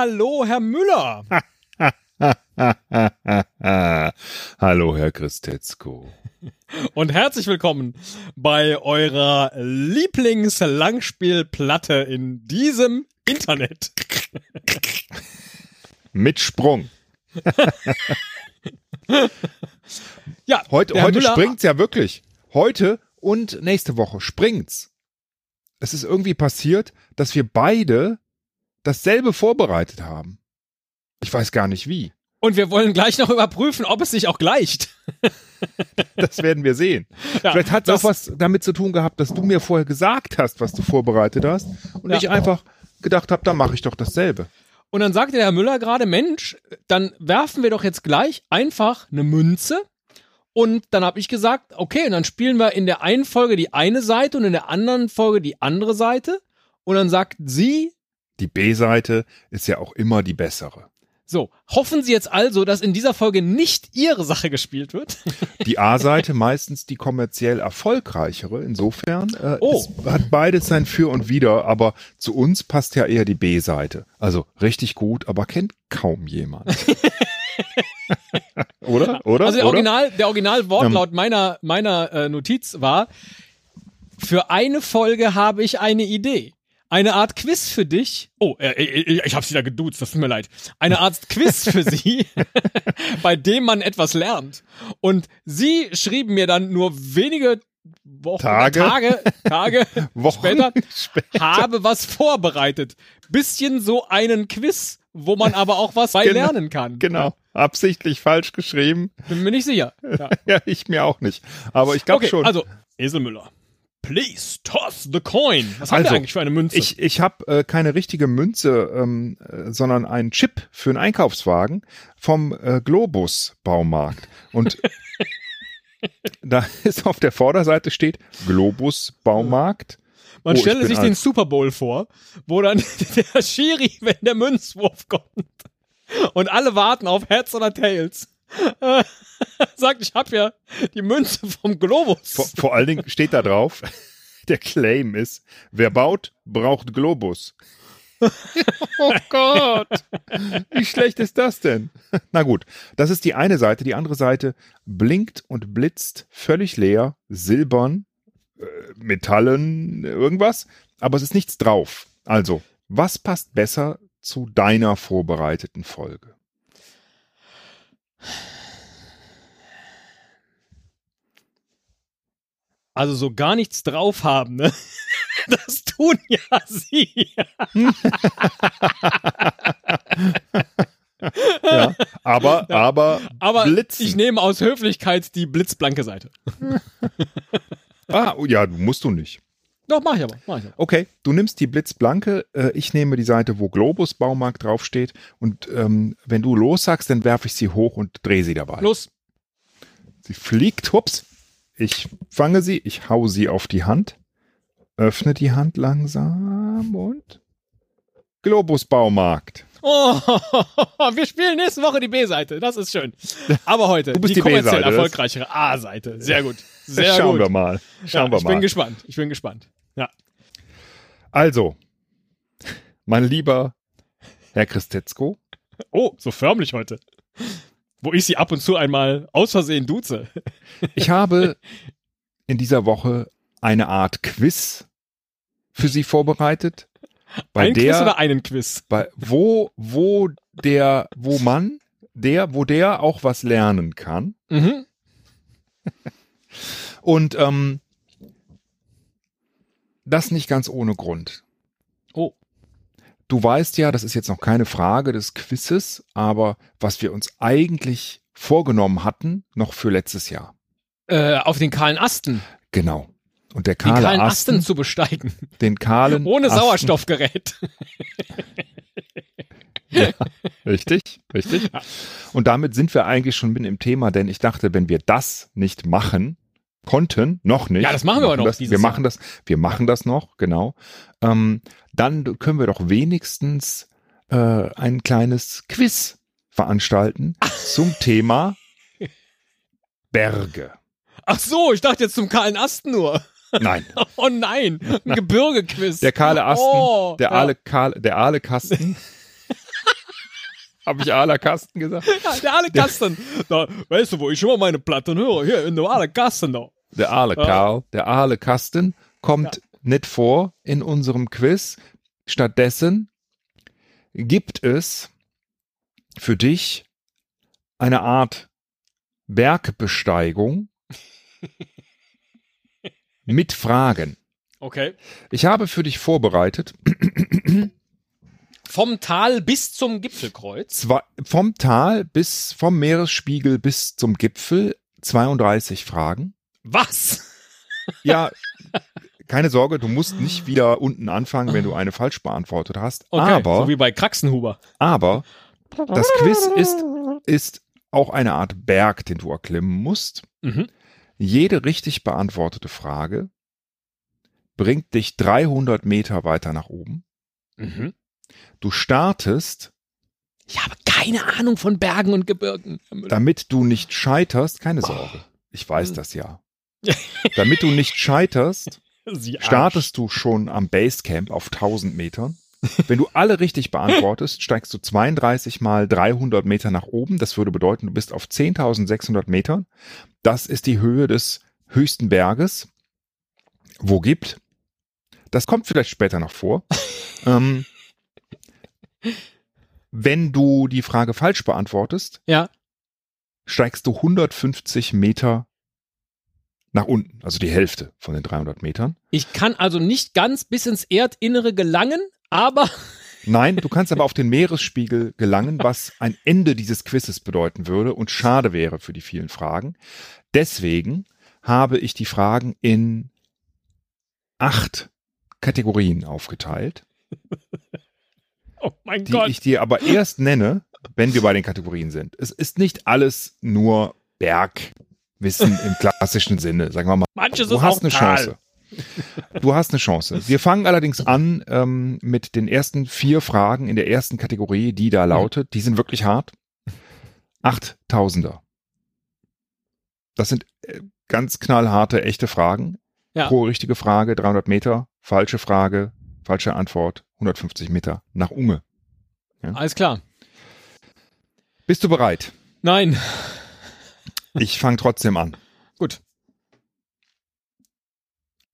Hallo, Herr Müller. Hallo, Herr Christetzko. Und herzlich willkommen bei eurer Lieblingslangspielplatte in diesem Internet. Mit Sprung. ja, heute, heute springt's ja wirklich. Heute und nächste Woche springt's. Es ist irgendwie passiert, dass wir beide dasselbe vorbereitet haben. Ich weiß gar nicht wie. Und wir wollen gleich noch überprüfen, ob es sich auch gleicht. das werden wir sehen. Ja, Vielleicht hat es auch was damit zu tun gehabt, dass du mir vorher gesagt hast, was du vorbereitet hast und ja. ich einfach gedacht habe, dann mache ich doch dasselbe. Und dann sagte der Herr Müller gerade, Mensch, dann werfen wir doch jetzt gleich einfach eine Münze. Und dann habe ich gesagt, okay, und dann spielen wir in der einen Folge die eine Seite und in der anderen Folge die andere Seite. Und dann sagt sie, die B-Seite ist ja auch immer die bessere. So, hoffen Sie jetzt also, dass in dieser Folge nicht Ihre Sache gespielt wird? Die A-Seite meistens die kommerziell erfolgreichere. Insofern äh, oh. hat beides sein Für und Wider, aber zu uns passt ja eher die B-Seite. Also richtig gut, aber kennt kaum jemand. oder? Oder? Also der? Original, der Originalwortlaut ähm. meiner meiner äh, Notiz war: Für eine Folge habe ich eine Idee eine Art Quiz für dich. Oh, äh, äh, ich habe sie da geduzt, das tut mir leid. Eine Art Quiz für sie, bei dem man etwas lernt. Und sie schrieben mir dann nur wenige Wochen, Tage, Tage, Tage Wochen später, später, habe was vorbereitet. Bisschen so einen Quiz, wo man aber auch was bei genau, lernen kann. Genau. Absichtlich falsch geschrieben. Bin mir nicht sicher. Ja, ja ich mir auch nicht. Aber ich glaube okay, schon. Also, Eselmüller. Please toss the coin. Was haben also, wir eigentlich für eine Münze? Ich, ich habe äh, keine richtige Münze, ähm, äh, sondern einen Chip für einen Einkaufswagen vom äh, Globus Baumarkt. Und da ist auf der Vorderseite steht Globus Baumarkt. Man oh, stelle sich den Super Bowl vor, wo dann der Schiri, wenn der Münzwurf kommt und alle warten auf Heads oder Tails. sagt, ich habe ja die Münze vom Globus. Vor, vor allen Dingen steht da drauf, der Claim ist, wer baut, braucht Globus. oh Gott, wie schlecht ist das denn? Na gut, das ist die eine Seite. Die andere Seite blinkt und blitzt völlig leer, silbern, äh, Metallen, irgendwas, aber es ist nichts drauf. Also, was passt besser zu deiner vorbereiteten Folge? Also so gar nichts drauf haben, ne? Das tun ja sie. ja, aber, ja. aber, aber blitzen. ich nehme aus Höflichkeit die blitzblanke Seite. ah, ja, musst du nicht. Doch, mach ich aber. Mach ich aber. Okay, du nimmst die blitzblanke, äh, ich nehme die Seite, wo Globus Baumarkt draufsteht und ähm, wenn du los sagst, dann werfe ich sie hoch und drehe sie dabei. Los. Sie fliegt, hups. Ich fange sie, ich hau sie auf die Hand, öffne die Hand langsam und Globus Baumarkt. Oh, wir spielen nächste Woche die B-Seite. Das ist schön. Aber heute die, die kommerziell erfolgreichere A-Seite. Sehr gut. Sehr Schauen gut. wir mal. Schauen ja, wir ich mal. bin gespannt. Ich bin gespannt. Ja. Also, mein lieber Herr Christetzko. Oh, so förmlich heute. Wo ich sie ab und zu einmal aus Versehen duze. Ich habe in dieser Woche eine Art Quiz für Sie vorbereitet. Bei Ein der, Quiz oder einen Quiz? Bei, wo, wo der, wo man, der, wo der auch was lernen kann. Mhm. Und ähm, das nicht ganz ohne Grund. Oh. Du weißt ja, das ist jetzt noch keine Frage des Quizzes, aber was wir uns eigentlich vorgenommen hatten, noch für letztes Jahr. Äh, auf den kahlen Asten. Genau. Und der kahle den kahlen Asten, Asten zu besteigen. Den kahlen Ohne Asten. Ja, richtig, richtig. Und damit sind wir eigentlich schon mitten im Thema, denn ich dachte, wenn wir das nicht machen, konnten, noch nicht. Ja, das machen wir, wir aber noch. Das, wir machen Jahr. das, wir machen das noch, genau. Ähm, dann können wir doch wenigstens äh, ein kleines Quiz veranstalten zum Thema Berge. Ach so, ich dachte jetzt zum kahlen Ast nur. Nein. Oh nein, ein Gebirgequiz. Der kahle Asten, Oh, der ja. aale der aale Kasten. Habe ich aaler Kasten gesagt? Ja, der alle Kasten. Da, weißt du, wo ich immer meine Platten höre? Hier, in der alle Kasten da. Der aale Ja. Karl, der aale Kasten kommt nicht vor in unserem Quiz. Stattdessen gibt es für dich eine Art Bergbesteigung mit Fragen. Okay. Ich habe für dich vorbereitet Vom Tal bis zum Gipfelkreuz. zwei, vom Tal bis vom Meeresspiegel bis zum Gipfel 32 Fragen. Was? Ja, keine Sorge, du musst nicht wieder unten anfangen, wenn du eine falsch beantwortet hast. Okay, aber, so wie bei Kraxenhuber. aber das Quiz ist, ist auch eine Art Berg, den du erklimmen musst. Mhm. Jede richtig beantwortete Frage bringt dich 300 Meter weiter nach oben. Mhm. Du startest, Ich habe keine Ahnung von Bergen und Gebirgen. Damit du nicht scheiterst, keine Sorge. Ich weiß das ja. Damit du nicht scheiterst, startest du schon am Basecamp auf 1000 Metern. Wenn du alle richtig beantwortest, steigst du 32 mal 300 Meter nach oben. Das würde bedeuten, du bist auf 10.600 Metern. Das ist die Höhe des höchsten Berges. Wo gibt? Das kommt vielleicht später noch vor. ähm, wenn du die Frage falsch beantwortest, Ja. steigst du 150 Meter nach unten, also die Hälfte von den 300 Metern. Ich kann also nicht ganz bis ins Erdinnere gelangen, aber Nein, du kannst aber auf den Meeresspiegel gelangen, was ein Ende dieses Quizzes bedeuten würde und schade wäre für die vielen Fragen. Deswegen habe ich die Fragen in acht Kategorien aufgeteilt, oh mein die Gott. ich dir aber erst nenne, wenn wir bei den Kategorien sind. Es ist nicht alles nur Bergwissen im klassischen Sinne, sagen wir mal. Manches Du hast eine Tal. Chance. Du hast eine Chance. Wir fangen allerdings an ähm, mit den ersten vier Fragen in der ersten Kategorie, die Mhm. da lautet. Die sind wirklich hart. Achttausender. Das sind äh, ganz knallharte, echte Fragen. Ja. Pro richtige Frage 300 Meter, falsche Frage, falsche Antwort 150 Meter nach Unge. Alles klar. Bist du bereit? Nein. Ich fange trotzdem an. Gut.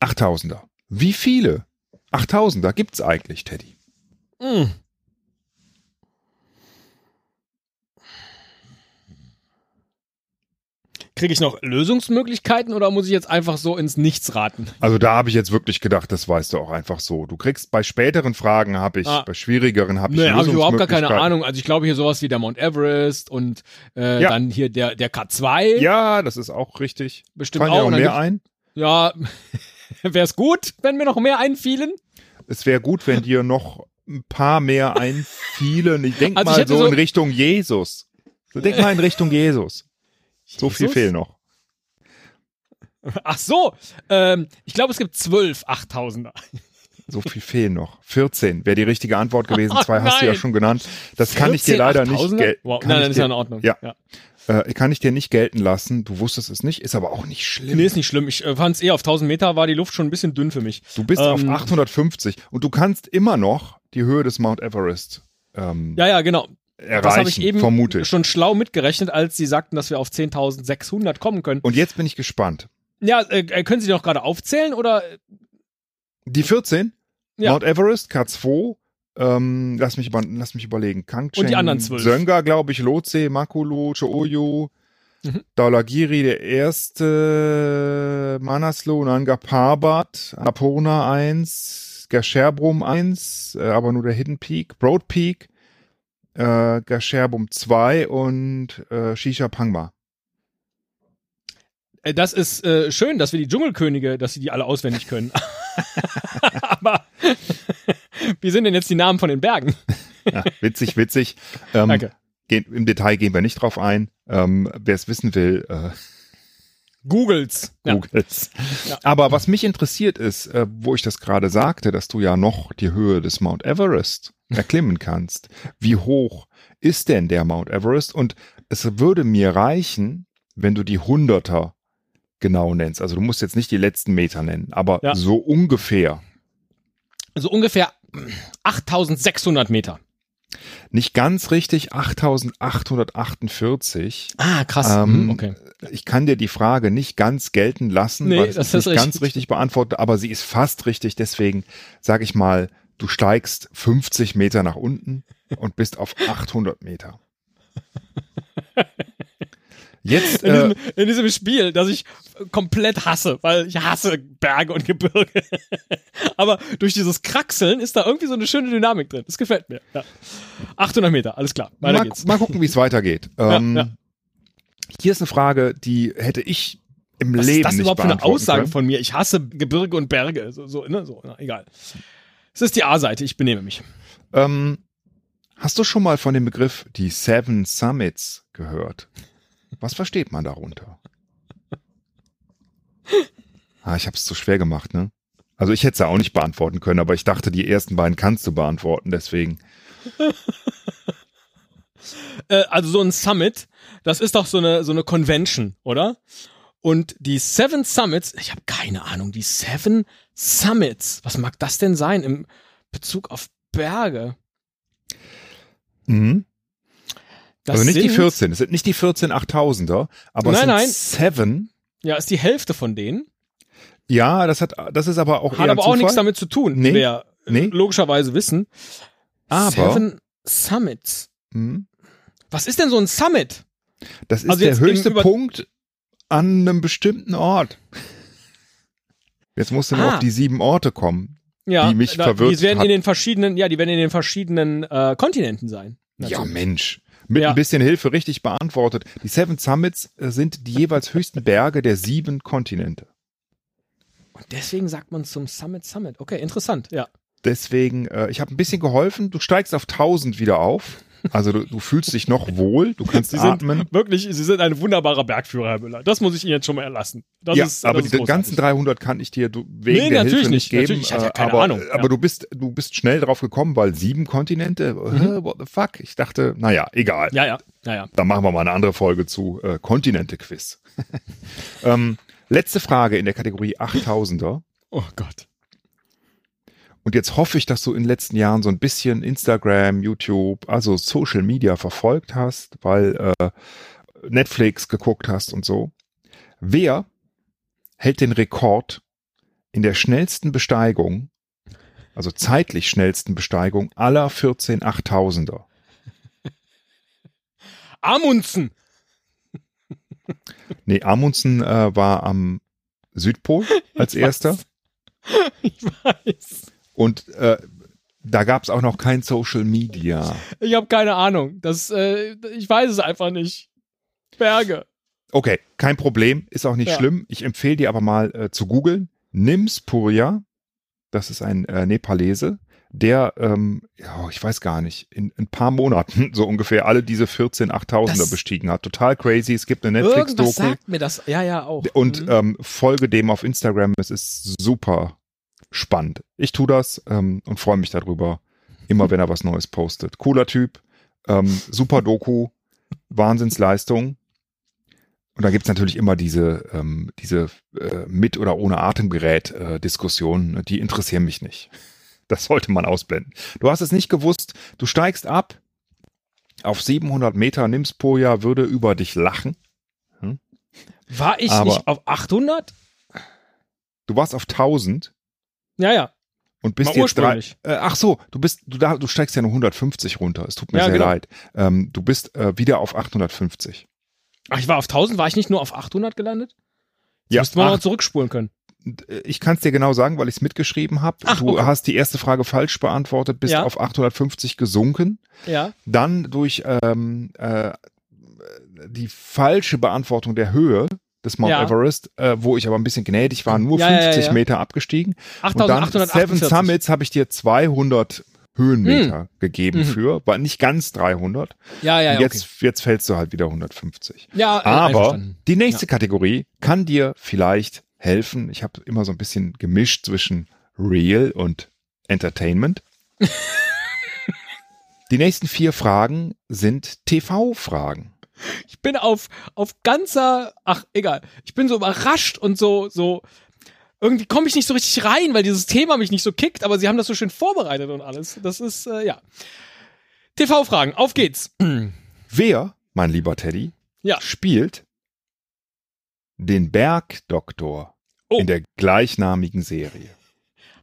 Achttausender. Wie viele Achttausender gibt's eigentlich, Teddy? Mm. Kriege ich noch Lösungsmöglichkeiten oder muss ich jetzt einfach so ins Nichts raten? Also da habe ich jetzt wirklich gedacht, das weißt du auch einfach so. Du kriegst bei späteren Fragen habe ich, Ah. bei schwierigeren habe ich Nee, habe ich überhaupt gar keine. Ahnung. Also ich glaube hier sowas wie der Mount Everest und äh, Ja. dann hier der, der K2 Ja, das ist auch richtig. bestimmt Fallen auch. auch mehr ein? Ja, wäre es gut, wenn mir noch mehr einfielen. Es wäre gut, wenn dir noch ein paar mehr einfielen. Ich denk Also ich mal hätte so, so- in Richtung Jesus. So, denk mal in Richtung Jesus. So viel Jesus? fehlt noch. Ach so, ähm, ich glaube, es gibt zwölf Achttausender. So viel fehlen noch. 14 wäre die richtige Antwort gewesen. Oh Zwei hast du ja schon genannt. Das kann ich dir 14 leider nicht gelten. Wow. Nein, nein, ist ja in Ordnung. Ja. ja. Äh, kann ich dir nicht gelten lassen. Du wusstest es nicht, ist aber auch nicht schlimm. Nee, ist nicht schlimm. Ich äh, fand es eher auf 1000 Meter war die Luft schon ein bisschen dünn für mich. Du bist auf Ähm, 850 und du kannst immer noch die Höhe des Mount Everest ähm, Ja, ja, genau. Erreichen, das habe ich eben vermute schon schlau mitgerechnet, als sie sagten, dass wir auf 10.600 kommen können. Und jetzt bin ich gespannt. Ja, äh, können Sie die noch gerade aufzählen oder? Die 14, Ja. Mount Everest, K2, ähm, lass, mich über, lass mich überlegen, Kangcheng, Und die anderen 12. Sönga, glaube ich, Lhotse, Makulu, Cho'oyu, Mhm. Dhaulagiri, der erste, Manaslu, Nanga Parbat, Annapurna 1, Gasherbrum 1, äh, aber nur der Hidden Peak, Broad Peak, äh, Gasherbrum 2 und äh, Shisha Pangma. Äh, Das ist äh, schön, dass wir die Dschungelkönige, dass sie die alle auswendig können. Aber wie sind denn jetzt die Namen von den Bergen? Ja, witzig, witzig. Ähm, Danke. Gehen, Im Detail gehen wir nicht drauf ein. Ähm, Wer es wissen will, äh, Googles. Googles. Ja. Aber was mich interessiert ist, äh, wo ich das gerade sagte, dass du ja noch die Höhe des Mount Everest erklimmen kannst. Wie hoch ist denn der Mount Everest? Und es würde mir reichen, wenn du die Hunderter genau nennst. Also du musst jetzt nicht die letzten Meter nennen, aber Ja. so ungefähr. So ungefähr 8600 Meter. Nicht ganz richtig, 8848. Ah, krass. Ähm, Hm, okay. Ich kann dir die Frage nicht ganz gelten lassen, Nee, weil ist nicht ganz richtig. richtig beantwortet, aber sie ist fast richtig. Deswegen sage ich mal, du steigst 50 Meter nach unten und bist auf 800 Meter. Jetzt, In, äh, diesem, in diesem Spiel, das ich komplett hasse, weil ich hasse Berge und Gebirge. Aber durch dieses Kraxeln ist da irgendwie so eine schöne Dynamik drin. Das gefällt mir. Ja. 800 Meter, alles klar. Weiter mal, geht's. mal gucken, wie es weitergeht. Ja, Ähm, ja. Hier ist eine Frage, die hätte ich im Was Leben ist das nicht überhaupt für eine Aussage können. von mir? Ich hasse Gebirge und Berge. So, so, ne? so na, egal. Es ist die A-Seite, ich benehme mich. Ähm, hast du schon mal von dem Begriff die Seven Summits gehört? Was versteht man darunter? Ah, ich habe es zu schwer gemacht, ne? Also ich hätte es ja auch nicht beantworten können, aber ich dachte, die ersten beiden kannst du beantworten, deswegen. Äh, also so ein Summit, das ist doch so eine, so eine Convention, oder? Und die Seven Summits, ich habe keine Ahnung, die Seven Summits, was mag das denn sein im Bezug auf Berge? Mhm. Das also nicht die sind- 14, es sind nicht die 14 8000er, aber es Nein, sind nein. Seven. Ja, ist die Hälfte von denen. Ja, das hat, das ist aber auch Hat aber auch nichts damit zu tun, Nee. wir äh, Nee. logischerweise wissen. Aber- Seven Summits. Mhm. Was ist denn so ein Summit? Das ist Also der höchste Punkt an einem bestimmten Ort. Jetzt musst du nur Ah. auf die sieben Orte kommen. Ja, Die mich da, verwirrt Die werden hat. in den verschiedenen, ja, die werden in den verschiedenen äh, Kontinenten sein. Ja, Natürlich. Mensch. Mit Ja. ein bisschen Hilfe richtig beantwortet. Die Seven Summits äh, sind die jeweils höchsten Berge der sieben Kontinente. Und deswegen sagt man zum Summit Summit. Okay, interessant, ja. Deswegen, äh, ich habe ein bisschen geholfen. Du steigst auf 1000 wieder auf. Also du, du fühlst dich noch wohl. Du kannst Sie sind atmen. wirklich, Sie sind ein wunderbarer Bergführer, Herr Müller. Das muss ich Ihnen jetzt schon mal erlassen. Das ja, ist, aber die großartig. ganzen 300 kann ich dir wegen Nee, der natürlich Hilfe nicht geben. Natürlich, ich hatte ja äh, keine aber Ahnung, aber ja. du bist du bist schnell drauf gekommen, weil sieben Kontinente. Äh, what the fuck? Ich dachte, naja, egal. Ja, ja, ja, ja. Da machen wir mal eine andere Folge zu äh, Kontinente-Quiz. ähm, letzte Frage in der Kategorie 8000er. Oh Gott. Und jetzt hoffe ich, dass du in den letzten Jahren so ein bisschen Instagram, YouTube, also Social Media verfolgt hast, weil äh, Netflix geguckt hast und so. Wer hält den Rekord in der schnellsten Besteigung, also zeitlich schnellsten Besteigung aller 14 8000er? Amundsen. Nee, Amundsen äh, war am Südpol als erster. Ich weiß. Und äh, da gab es auch noch kein Social Media. Ich habe keine Ahnung. Das, äh, ich weiß es einfach nicht. Berge. Okay, kein Problem, ist auch nicht Ja. schlimm. Ich empfehle dir aber mal äh, zu googeln. Nims Purya, das ist ein äh, Nepalese, der, ähm, ja, ich weiß gar nicht, in ein paar Monaten so ungefähr alle diese 14 8000er Das- bestiegen hat. Total crazy. Es gibt eine Netflix-Doku sagt mir das. Ja, ja, auch. und Mhm. ähm, folge dem auf Instagram. Es ist super spannend. Ich tu das ähm, und freue mich darüber, immer wenn er was Neues postet. Cooler Typ, ähm, super Doku, Wahnsinnsleistung. Und da gibt's natürlich immer diese, ähm, diese äh, mit oder ohne Atemgerät-Diskussionen, die interessieren mich nicht. Das sollte man ausblenden. Du hast es nicht gewusst, du steigst ab auf 700 Meter, nimmst Poja, würde über dich lachen. War ich aber- nicht auf 800? Du warst auf 1000 Ja, ja. und bist Mal jetzt drei. Äh, ach so, du bist, du, da, du steigst ja nur 150 runter. Es tut mir Ja, sehr genau. leid. Ähm, du bist äh, wieder auf 850. Ach, ich war auf 1000, war ich nicht nur auf 800 gelandet? Ja, Müsste man mal zurückspulen können. äh, ich kann es dir genau sagen, weil ich es mitgeschrieben habe. Du okay. hast die erste Frage falsch beantwortet, bist Ja. auf 850 gesunken. Ja. Dann durch ähm, äh, die falsche Beantwortung der Höhe des Mount Ja. Everest, äh, wo ich aber ein bisschen gnädig war, nur Ja, ja, 50 ja. Meter abgestiegen. Und dann 8848. Seven Summits habe ich dir 200 Höhenmeter gegeben Mhm. für, war nicht ganz 300. Ja, ja, ja. Und jetzt, jetzt fällst du halt wieder 150. okay. ja äh, Aber die nächste Kategorie kann dir vielleicht helfen. Ich habe immer so ein bisschen gemischt zwischen Real und Entertainment. die nächsten vier Fragen sind TV-Fragen. Ich bin auf, auf ganzer, ach, egal. Ich bin so überrascht und so, so, irgendwie komme ich nicht so richtig rein, weil dieses Thema mich nicht so kickt, aber sie haben das so schön vorbereitet und alles. Das ist, äh, ja. TV-Fragen, auf geht's. Wer, mein lieber Teddy, Ja. spielt den Bergdoktor Oh. in der gleichnamigen Serie?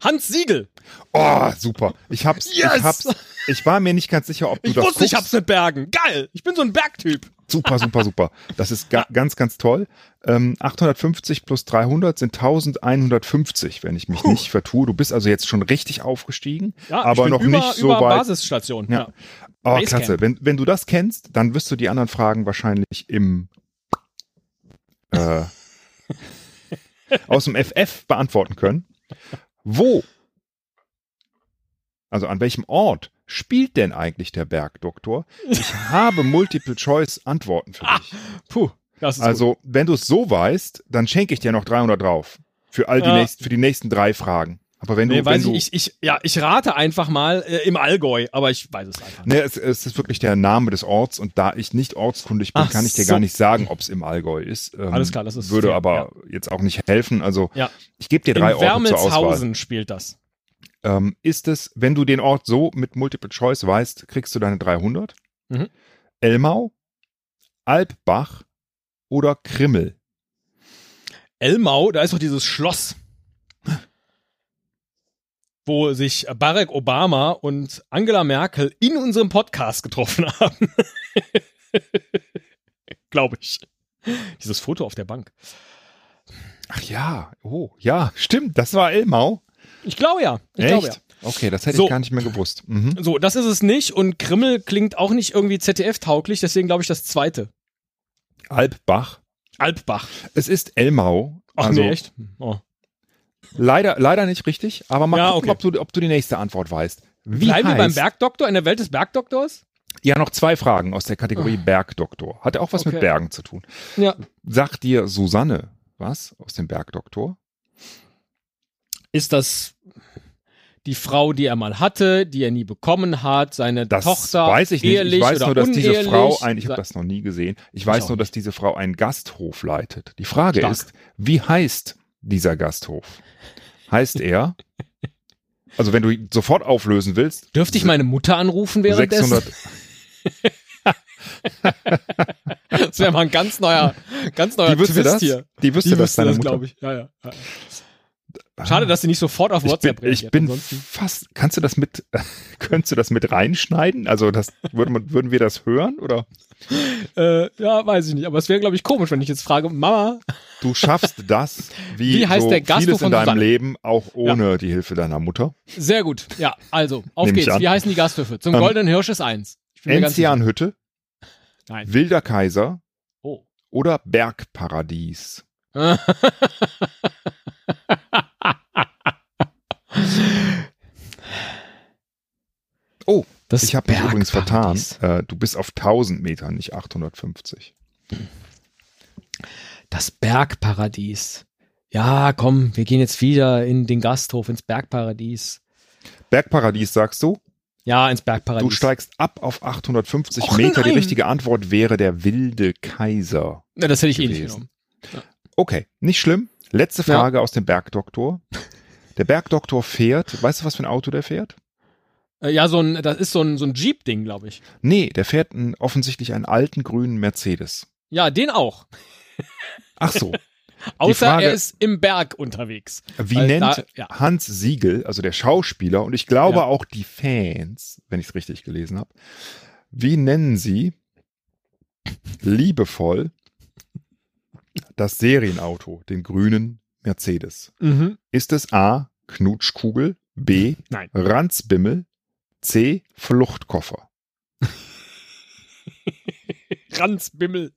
Hans Siegel. Oh, super. Ich hab's, Yes! ich hab's, ich war mir nicht ganz sicher, ob du Ich das wusste, ich guckst. hab's mit Bergen. Geil. Ich bin so ein Bergtyp. Super, super, super. Das ist ga ganz, ganz toll. Ähm, 850 plus 300 sind 1150, wenn ich mich nicht vertue. Du bist also jetzt schon richtig aufgestiegen, Ja, aber ich bin noch über, nicht so über weit. Basisstation. Ja. Ja. Oh, Basecamp. klasse. Wenn, wenn du das kennst, dann wirst du die anderen Fragen wahrscheinlich im äh, aus dem FF beantworten können. Wo, also an welchem Ort spielt denn eigentlich der Bergdoktor? Ich habe Multiple-Choice-Antworten für dich. Puh, das ist gut. Also, wenn du es so weißt, dann schenke ich dir noch 300 drauf. Für all die, Ja. nächsten, für die nächsten drei Fragen. Aber wenn du, Nee, wenn weiß du, ich, ich, ich, ja, ich rate einfach mal äh, im Allgäu, aber ich weiß es einfach nicht. Ne, es, es ist wirklich der Name des Orts und da ich nicht ortskundig bin, Ach kann ich dir so. gar nicht sagen, ob es im Allgäu ist. Ähm, Alles klar, das ist Würde fair, aber jetzt auch nicht helfen. Also Ja. ich gebe dir In drei Orte zur Auswahl. Spielt das. Ähm, ist es, wenn du den Ort so mit Multiple Choice weißt, kriegst du deine 300? Mhm. Elmau, Alpbach oder Krimmel? Elmau, da ist doch dieses Schloss, wo sich Barack Obama und Angela Merkel in unserem Podcast getroffen haben. Glaube ich. Dieses Foto auf der Bank. Ach ja, oh ja, stimmt, das war Elmau. Ich glaube ja. Ich Echt? glaube ja. Okay, das hätte So. ich gar nicht mehr gewusst. Mhm. So, das ist es nicht und Krimmel klingt auch nicht irgendwie ZDF-tauglich, deswegen glaube ich das zweite. Alpbach. Alpbach. Es ist Elmau. Ach also nee, echt? Oh. Leider, leider nicht richtig, aber mal Ja, gucken, okay. ob, du, ob du die nächste Antwort weißt. Wie Bleiben wir beim heißt- Bergdoktor, in der Welt des Bergdoktors? Ja, noch zwei Fragen aus der Kategorie Bergdoktor. Hat auch was mit. Okay. Bergen zu tun. Ja. Sagt dir Susanne was aus dem Bergdoktor? Ist das die Frau, die er mal hatte, die er nie bekommen hat, seine Das Tochter, weiß ich nicht. Ich weiß nur, dass diese? Frau ein, ich habe das noch nie gesehen. Ich weiß auch nur, dass diese Frau einen Gasthof leitet. Die Frage Stark. ist, wie heißt dieser Gasthof? Heißt er, also wenn du ihn sofort auflösen willst, Dürfte ich meine Mutter anrufen währenddessen? 600, Das wäre mal ein ganz neuer, ganz neuer die wüsste Twist das? hier. Die wüsste Die das, wüsste das, glaube ich. Ja, ja. ja. Schade, dass sie nicht sofort auf Ich bin, WhatsApp ich reagiert. bin Ansonsten, fast, kannst du das mit, könntest du das mit reinschneiden? Also das, würde man, würden wir das hören oder? äh, ja, weiß ich nicht. Aber es wäre, glaube ich, komisch, wenn ich jetzt frage, Mama, Du schaffst das, wie, Wie heißt so der Gasthof vieles in deinem Susanne? Leben, auch ohne die Hilfe deiner Mutter. sehr gut. Ja, also, auf geht's. Wie heißen die Gasthöfe? Zum Ähm, Goldenen Hirsch ist eins. Enzianhütte, Nein. Wilder Kaiser Oh. oder Bergparadies. Oh, Das ich habe mich übrigens vertan. Äh, du bist auf 1000 Metern, nicht 850. Das Bergparadies. Ja, komm, wir gehen jetzt wieder in den Gasthof, ins Bergparadies. Bergparadies sagst du? Ja, ins Bergparadies. Du steigst ab auf 850 Och, Meter. Die nein. richtige Antwort wäre der wilde Kaiser. Ja, das hätte ich eh nicht gewesen. genommen. Okay, nicht schlimm. Letzte Ja. Frage aus dem Bergdoktor. Der Bergdoktor fährt, weißt du, was für ein Auto der fährt? Äh, Ja, so ein, das ist so ein, so ein Jeep-Ding, glaube ich. Nee, der fährt einen, offensichtlich einen alten grünen Mercedes. Ja, den auch. Ach so. Außer Frage- er ist im Berg unterwegs. Wie nennt da- ja. Hans Siegel, also der Schauspieler, und ich glaube Ja. auch die Fans, wenn ich es richtig gelesen habe, wie nennen sie liebevoll das Serienauto, den grünen Mercedes? Mhm. Ist es A. Knutschkugel, B. Nein. Ranzbimmel, C. Fluchtkoffer? Ranzbimmel.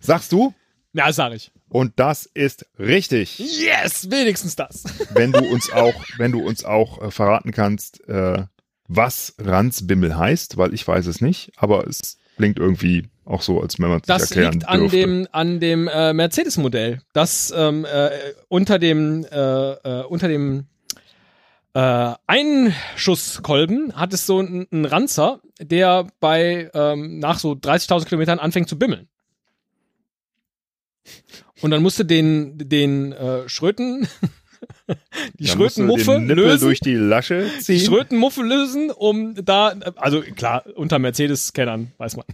Sagst du? Ja, sag ich. Und das ist richtig. Yes, wenigstens das. wenn du uns auch, wenn du uns auch äh, verraten kannst, äh, was Ranzbimmel heißt, weil ich weiß es nicht, aber es klingt irgendwie auch so, als wenn man es nicht Das erklären liegt an dürfte. dem, an dem äh, Mercedes-Modell. Das ähm, äh, unter dem, äh, äh, unter dem äh, Einschusskolben hat es so einen einen Ranzer, der bei ähm, nach so 30.000 Kilometern anfängt zu bimmeln. Und dann musste den den äh, Schröten die Dann Schrötenmuffe lösen, durch die Lasche ziehen. die Schrötenmuffe lösen, um da also klar unter Mercedes-Kennern weiß man.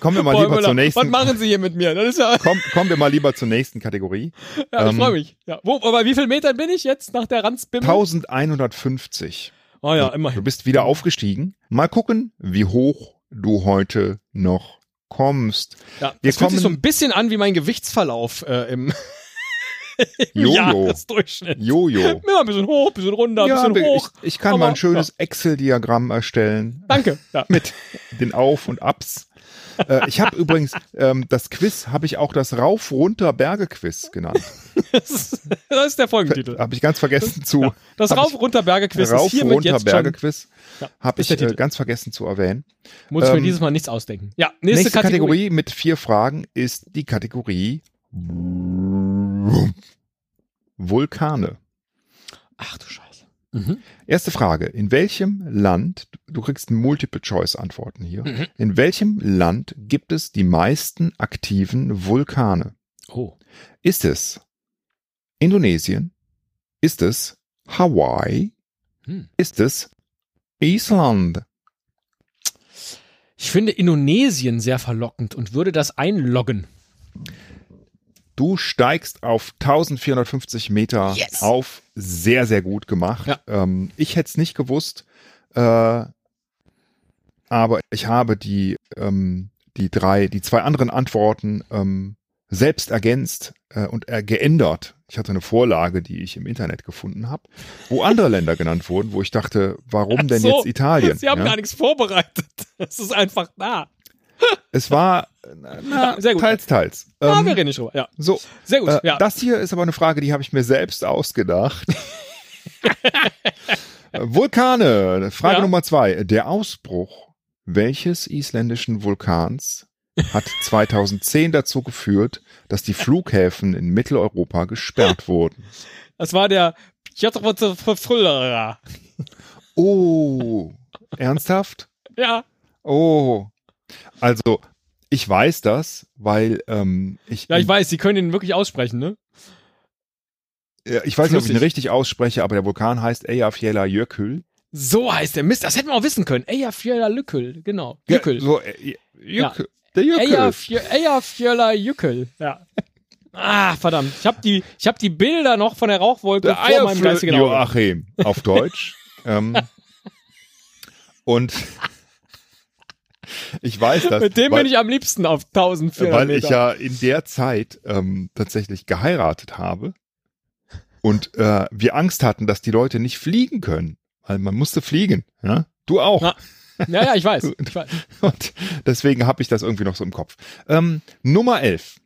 Kommen wir mal Boah, lieber Müller, zur nächsten. Was machen Sie hier mit mir? Das ist ja, Komm, kommen wir mal lieber zur nächsten Kategorie. ja ich Ähm, freue mich. Ja. Wo, aber wie viel Metern bin ich jetzt nach der Ranzbimmel? 1150. Oh ja, Du immerhin. bist wieder aufgestiegen. Mal gucken, wie hoch du heute noch kommst. Ja, wir das fühlt sich so kommen- ein bisschen an wie mein Gewichtsverlauf äh, im, im Jojo. Jahresdurchschnitt. Jojo. Ja, ein bisschen hoch, ein bisschen runter, ein Ja, bisschen hoch. ich, ich kann mal Aber- ein schönes Excel-Diagramm erstellen Danke. Ja. mit den Auf und Abs. Äh, ich habe übrigens ähm, das Quiz, habe ich auch das Rauf-Runter-Berge-Quiz genannt. Das, ist, das ist der Folgentitel. Habe ich ganz vergessen zu. Das hab Rauf runter Berge Quiz ist hiermit jetzt schon. Rauf-Runter-Berge-Quiz Ja, habe ich äh, Titel. ganz vergessen zu erwähnen. Muss ich mir ähm, dieses Mal nichts ausdenken. Ja, nächste, Nächste Kategorie. Kategorie mit vier Fragen ist die Kategorie Vulkane. Ach du Scheiße. Mhm. Erste Frage. In welchem Land, du kriegst Multiple-Choice-Antworten hier, Mhm. in welchem Land gibt es die meisten aktiven Vulkane? Oh. Ist es Indonesien? Ist es Hawaii? Hm. Ist es Island? Ich finde Indonesien sehr verlockend und würde das einloggen. Du steigst auf 1450 Meter Yes. auf. Sehr, sehr gut gemacht. Ja. Ähm, ich hätte es nicht gewusst, äh, aber ich habe die, ähm, die drei, die zwei anderen Antworten ähm, selbst ergänzt äh, und äh, geändert. Ich hatte eine Vorlage, die ich im Internet gefunden habe, wo andere Länder genannt wurden, wo ich dachte, warum Ach denn so. jetzt Italien? Sie haben ja? gar nichts vorbereitet. Es ist einfach da. Es war na, Sehr gut. teils, teils. Ah, Ähm, wir reden nicht drüber. Ja, so, sehr gut. Äh, ja. Das hier ist aber eine Frage, die habe ich mir selbst ausgedacht. Äh, Vulkane, Frage Ja. Nummer zwei. Der Ausbruch welches isländischen Vulkans hat 2010 dazu geführt, dass die Flughäfen in Mitteleuropa gesperrt wurden? Das war der. Oh, ernsthaft? Ja. Oh, also ich weiß das, weil ähm, ich, Ja, ich weiß, Sie können ihn wirklich aussprechen, ne? äh, ich weiß nicht, ob ich ihn Flüssig. richtig ausspreche, aber der Vulkan heißt Eyjafjallajökull. So heißt der Mist. Das hätten wir auch wissen können. Eyjafjölla Lückel, genau. Ja, Jückel. so, äh, Ja. Jökull. Der Jökull. Eyjafjölla Jückel. Ja. Ah, verdammt. Ich habe die, ich hab die Bilder noch von der Rauchwolke Der vor meinem geistigen Auge. Joachim auf Deutsch. ähm, und ich weiß das, Mit dem weil, bin ich am liebsten auf 1400 weil Meter. ich ja in der Zeit ähm, tatsächlich geheiratet habe und äh, wir Angst hatten, dass die Leute nicht fliegen können, weil man musste fliegen. Ja? Du auch. Ja. ja, ja, ich weiß. Ich weiß. Und deswegen habe ich das irgendwie noch so im Kopf. Ähm, Nummer 11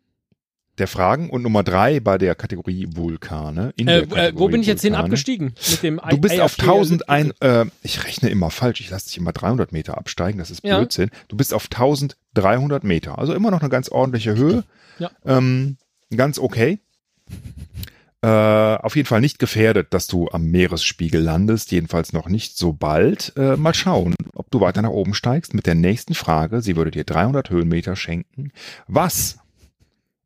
der Fragen und Nummer 3 bei der Kategorie Vulkane. Äh, der äh, wo Kategorie bin ich jetzt hin Vulkane. abgestiegen? Mit dem Du bist auf Eyjafjölla 1001, äh, ich rechne immer falsch, ich lasse dich immer 300 Meter absteigen, das ist Ja. Blödsinn. Du bist auf 1300 Meter, also immer noch eine ganz ordentliche Höhe. Ja. Ähm, ganz okay. Äh, auf jeden Fall nicht gefährdet, dass du am Meeresspiegel landest, jedenfalls noch nicht so bald. Äh, mal schauen, ob du weiter nach oben steigst mit der nächsten Frage. Sie würde dir 300 Höhenmeter schenken. Was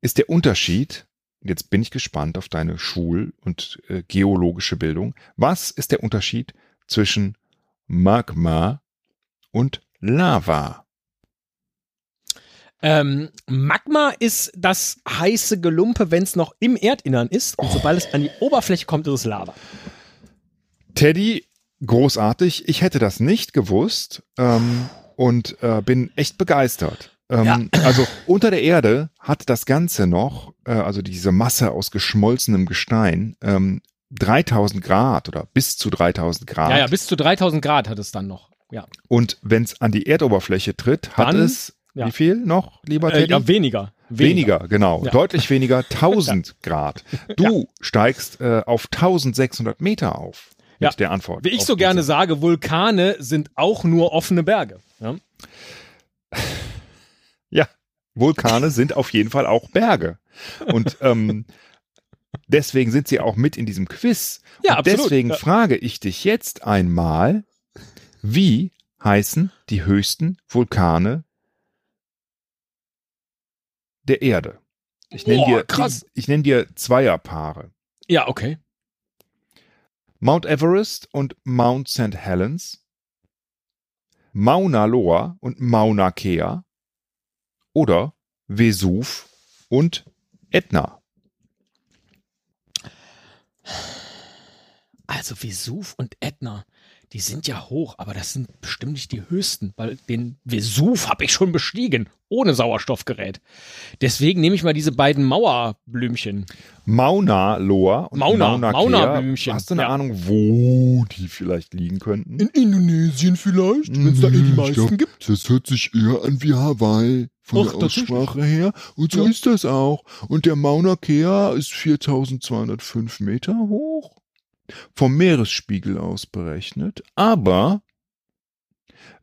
ist der Unterschied? Jetzt bin ich gespannt auf deine Schul- und äh, geologische Bildung. Was ist der Unterschied zwischen Magma und Lava? Ähm, Magma ist das heiße Gelumpe, wenn es noch im Erdinnern ist. Und sobald es an die Oberfläche kommt, ist es Lava. Teddy, großartig. Ich hätte das nicht gewusst ähm, und äh, bin echt begeistert. Ähm, Also unter der Erde hat das Ganze noch, äh, also diese Masse aus geschmolzenem Gestein, ähm, 3000 Grad oder bis zu 3000 Grad. Ja, ja, bis zu 3000 Grad hat es dann noch. Ja, Und wenn es an die Erdoberfläche tritt, hat Dann, es ja. wie viel noch, lieber äh, Teddy? ja weniger. Weniger, genau. Ja. Deutlich weniger, 1000 Grad. Du steigst äh, auf 1600 Meter auf mit Ja. der Antwort. Wie ich so gerne sage, Vulkane sind auch nur offene Berge. Ja? Ja, Vulkane sind auf jeden Fall auch Berge. Und ähm, deswegen sind sie auch mit in diesem Quiz. Ja, Und absolut. deswegen Ja. frage ich dich jetzt einmal, wie heißen die höchsten Vulkane der Erde. Ich nenne dir, krass. ich nenne dir Zweierpaare. Ja, okay. Mount Everest und Mount St. Helens, Mauna Loa und Mauna Kea oder Vesuv und Etna. Also Vesuv und Ätna, die sind ja hoch, aber das sind bestimmt nicht die höchsten, weil den Vesuv habe ich schon bestiegen, ohne Sauerstoffgerät. Deswegen nehme ich mal diese beiden Mauerblümchen. Mauna Loa und Mauna- Mauna, Mauna-Blümchen, Kea. Hast du eine ja. Ahnung, wo die vielleicht liegen könnten? Indonesien vielleicht, wenn's da eh die meisten gibt. Das hört sich eher an wie Hawaii von Ach, der. Aussprache her. Und so Ja. ist das auch. Und der Mauna Kea ist 4205 Meter hoch. Vom Meeresspiegel aus berechnet. Aber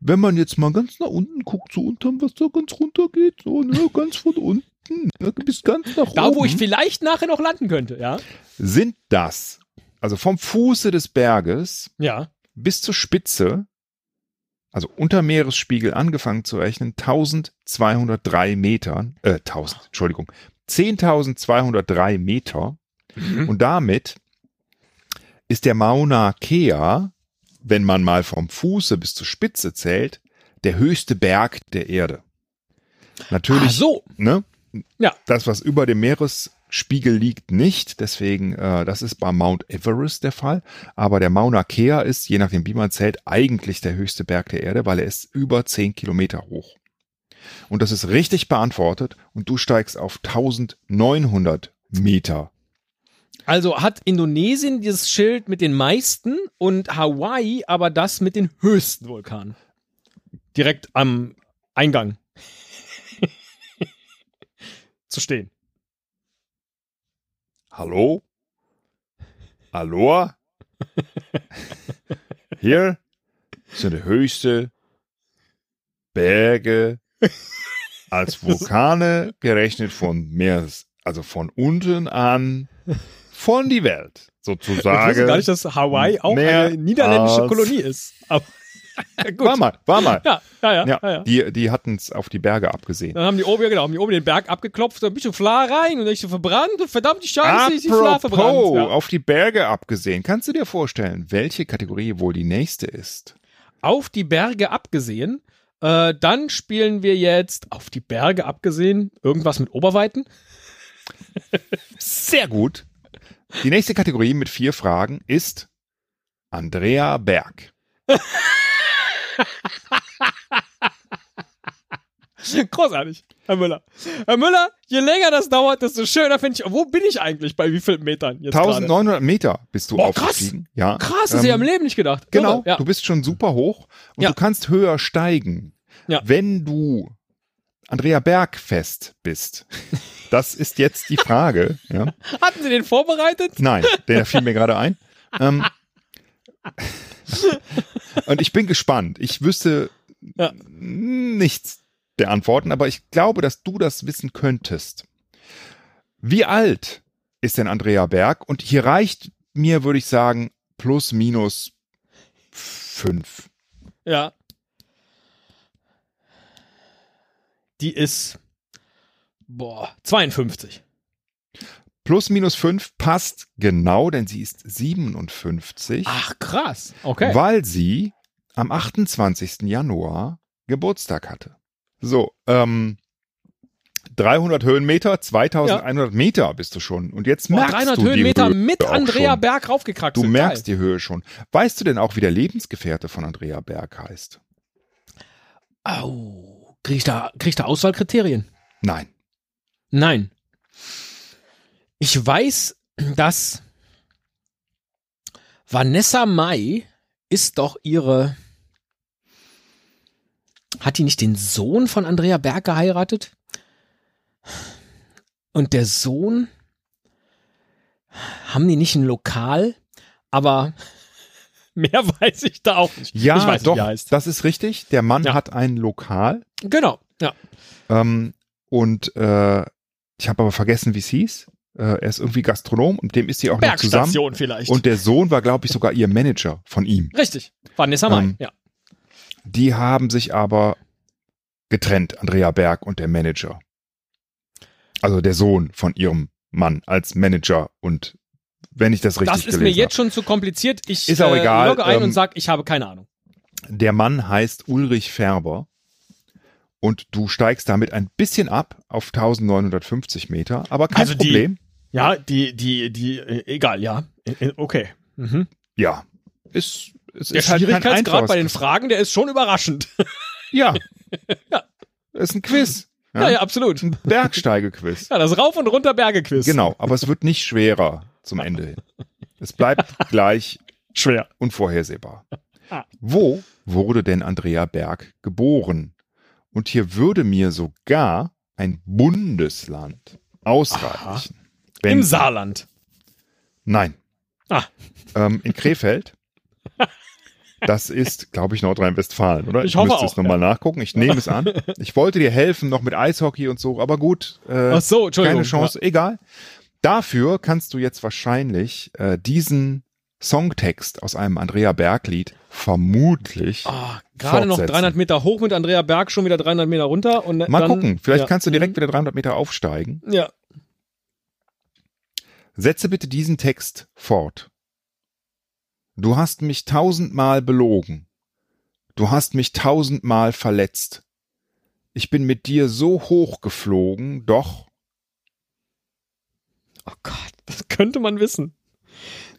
wenn man jetzt mal ganz nach unten guckt, so unterm Wasser ganz runter geht, so, ne, ganz von unten, ne, bis ganz nach Da, oben, wo ich vielleicht nachher noch landen könnte, ja? sind das, also vom Fuße des Berges Ja. bis zur Spitze, also unter Meeresspiegel angefangen zu rechnen, 1203 Metern, äh, 1000, Entschuldigung, 10.203 Meter. Und damit ist der Mauna Kea, wenn man mal vom Fuße bis zur Spitze zählt, der höchste Berg der Erde. Natürlich, Ach so. ne? Ja. Das, was über dem Meeresspiegel liegt, nicht. Deswegen, äh, das ist bei Mount Everest der Fall. Aber der Mauna Kea ist, je nachdem wie man zählt, eigentlich der höchste Berg der Erde, weil er ist über 10 Kilometer hoch. Und das ist richtig beantwortet und du steigst auf 1900 Meter. Also hat Indonesien dieses Schild mit den meisten und Hawaii aber das mit den höchsten Vulkanen. Direkt am Eingang. zu stehen. Hallo? Aloha? Hier sind die höchste Berge als Vulkane gerechnet von mehr, also von unten an, von die Welt, Ich wusste sozusagen. gar nicht, dass Hawaii auch eine niederländische Kolonie ist. Aber. War mal, war mal. Ja, ja, ja. Ja, ja, die, die hatten es auf die Berge abgesehen. Dann haben die oben, ja genau, haben die oben den Berg abgeklopft, ein bisschen Fla rein und dann ist sie verbrannt und verdammt die Scheiße, ist die Fla verbrannt. Ja. auf die Berge abgesehen, kannst du dir vorstellen, welche Kategorie wohl die nächste ist? Auf die Berge abgesehen, äh, dann spielen wir jetzt auf die Berge abgesehen, irgendwas mit Oberweiten. Sehr gut. Die nächste Kategorie mit vier Fragen ist Andrea Berg. Großartig, Herr Müller. Herr Müller, je länger das dauert, desto schöner finde ich. Wo bin ich eigentlich? Bei wie vielen Metern jetzt gerade? 1900 Meter bist du Boah, krass. aufgestiegen. Ja. Krass, das Ähm, hätte ich am Leben nicht gedacht. Genau, ja. du bist schon super hoch und Ja. du kannst höher steigen, Ja. wenn du Andrea Berg fest bist. Das ist jetzt die Frage. Ja. Hatten Sie den vorbereitet? Nein, der fiel mir gerade ein. Ähm, und ich bin gespannt. Ich wüsste Ja. nichts der Antworten, aber ich glaube, dass du das wissen könntest. Wie alt ist denn Andrea Berg? Und hier reicht mir, würde ich sagen, plus minus fünf. Ja. Die ist, boah, 52. Plus minus fünf passt genau, denn sie ist 57, Ach, krass. Okay. weil sie am 28. Januar Geburtstag hatte. So, ähm, 300 Höhenmeter, 2100 Meter bist du schon. Und jetzt Boah, merkst 300 du Höhenmeter die Höhe mit Andrea schon. Berg raufgekraxelt. Du merkst Geil. die Höhe schon. Weißt du denn auch, wie der Lebensgefährte von Andrea Berg heißt? Au. Krieg ich da, krieg ich da Auswahlkriterien? Nein. Nein. Ich weiß, dass Vanessa Mai ist doch ihre. Hat die nicht den Sohn von Andrea Berg geheiratet? Und der Sohn. Haben die nicht ein Lokal? Aber mehr weiß ich da auch nicht. Ja, ich weiß doch, das ist richtig. Der Mann Ja. hat ein Lokal. Genau, ja. Ähm, und äh, ich habe aber vergessen, wie es hieß. Äh, er ist irgendwie Gastronom und dem ist sie auch noch zusammen. Bergstation vielleicht. Und der Sohn war, glaube ich, sogar ihr Manager von ihm. Richtig. Vanessa Mai, Ähm, ja. Die haben sich aber getrennt, Andrea Berg und der Manager. Also der Sohn von ihrem Mann als Manager und wenn ich das richtig Das ist mir jetzt habe. schon zu kompliziert. Ich Ist auch äh, egal, logge ein ähm, und sag, ich habe keine Ahnung. Der Mann heißt Ulrich Färber und du steigst damit ein bisschen ab auf 1950 Meter, aber kein Also die- Problem. Ja, die, die, die, äh, egal, ja. Äh, äh, Okay. Mhm. Ja, ist, es Der ist halt Schwierigkeitsgrad einfaches bei den Fragen, der ist schon überraschend. Ja. Ja. Ist ein Quiz. Ja, ja, absolut. Ein Bergsteigequiz. Ja, das Rauf- und Runter-Berge-Quiz. Genau, aber es wird nicht schwerer zum Ende hin. Es bleibt gleich Schwer. unvorhersehbar. Ah. Wo wurde denn Andrea Berg geboren? Und hier würde mir sogar ein Bundesland ausreichen. Im Saarland. Nein. Ah. Ähm, in Krefeld. Das ist, glaube ich, Nordrhein-Westfalen, oder? Ich hoffe müsste auch, es nochmal nachgucken. Ich nehme es an. Ich wollte dir helfen, noch mit Eishockey und so, aber gut. Äh, Ach so, Entschuldigung. keine Chance, egal. Dafür kannst du jetzt wahrscheinlich äh, diesen Songtext aus einem Andrea Berg-Lied vermutlich. Ah, gerade noch Fortsetzen. 300 Meter hoch mit Andrea Berg, schon wieder 300 Meter runter. Und Mal dann, gucken, vielleicht ja. kannst du direkt wieder 300 Meter aufsteigen. Ja. Setze bitte diesen Text fort. Du hast mich tausendmal belogen. Du hast mich tausendmal verletzt. Ich bin mit dir so hoch geflogen, doch Oh Gott, das könnte man wissen.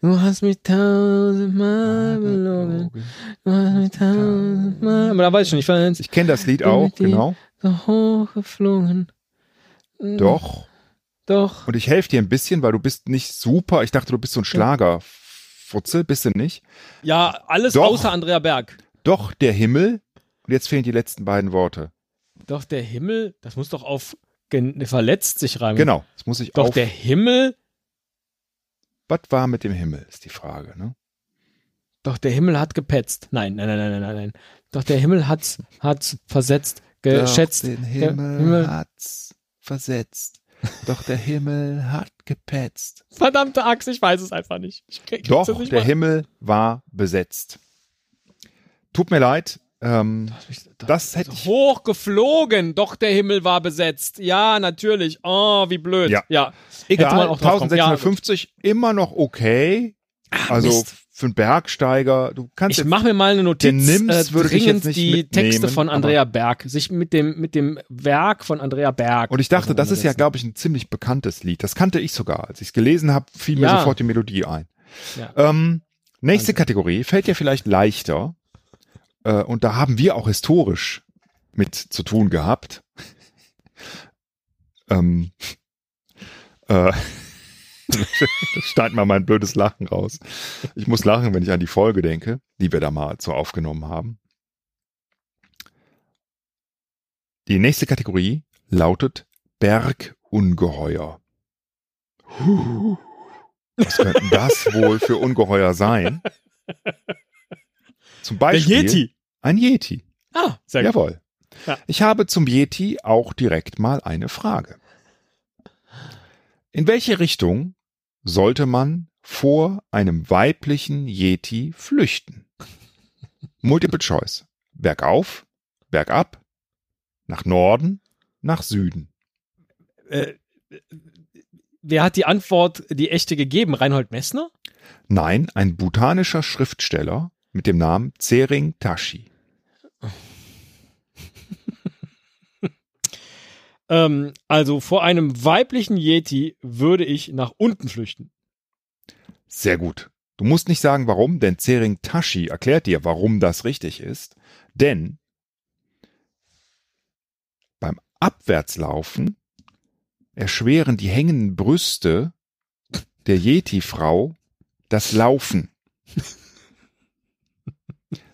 Du hast mich tausendmal belogen. Du hast mich tausendmal. Aber da weiß ich schon, ich jetzt ich kenne das Lied auch, genau. so hochgeflogen. Doch. Doch. Und ich helfe dir ein bisschen, weil du bist nicht super. Ich dachte, du bist so ein Schlagerfutzel, bist du nicht? Ja, alles Doch. außer Andrea Berg. Doch der Himmel. Und jetzt fehlen die letzten beiden Worte. Doch der Himmel, das muss doch auf verletzt sich reimen. Genau. Das muss ich Doch auf. der Himmel, Was war mit dem Himmel, ist die Frage, ne? doch der Himmel hat gepetzt. Nein, nein, nein, nein, nein, nein. Doch der Himmel hat's, hat's versetzt, geschätzt. Doch den Der Himmel, Himmel- hat's versetzt. Doch der Himmel hat gepetzt. Verdammte Axt, ich weiß es einfach nicht. Ich krieg- Doch, nicht der mal- Himmel war besetzt. Tut mir leid. Ähm, das hätte ich. Hochgeflogen, doch der Himmel war besetzt. Ja, natürlich. Oh, wie blöd. Ja. ja. Egal, auch drauf kommen. 1650, immer noch okay. Also Mist. für einen Bergsteiger, du kannst Ich jetzt, mache mir mal eine Notiz, Den Nims äh, würde ich dringend die Texte von Andrea Berg, sich mit dem, mit dem Werk von Andrea Berg. und ich dachte, das ist ja, glaube ich, ein ziemlich bekanntes Lied. Das kannte ich sogar. Als ich es gelesen habe, fiel mir Ja. sofort die Melodie ein. Ja. Ähm, nächste Wahnsinn. Kategorie fällt dir vielleicht leichter. Äh, und da haben wir auch historisch mit zu tun gehabt. ähm, äh, steigt mal mein blödes Lachen raus. Ich muss lachen, wenn ich an die Folge denke, die wir da mal so aufgenommen haben. Die nächste Kategorie lautet Bergungeheuer. Was könnten das wohl für Ungeheuer sein? Zum Der Beispiel Yeti. ein Yeti. Ah, sehr gut. Jawohl. Ja. Ich habe zum Yeti auch direkt mal eine Frage. In welche Richtung sollte man vor einem weiblichen Yeti flüchten? Multiple Choice. Bergauf, bergab, nach Norden, nach Süden. Äh, wer hat die Antwort, die echte gegeben? Reinhold Messner? Nein, ein bhutanischer Schriftsteller mit dem Namen Tsering Tashi. Ähm, also vor einem weiblichen Yeti würde ich nach unten flüchten. Sehr gut. Du musst nicht sagen, warum, denn Tsering Tashi erklärt dir, warum das richtig ist. Denn beim Abwärtslaufen erschweren die hängenden Brüste der Yeti-Frau das Laufen.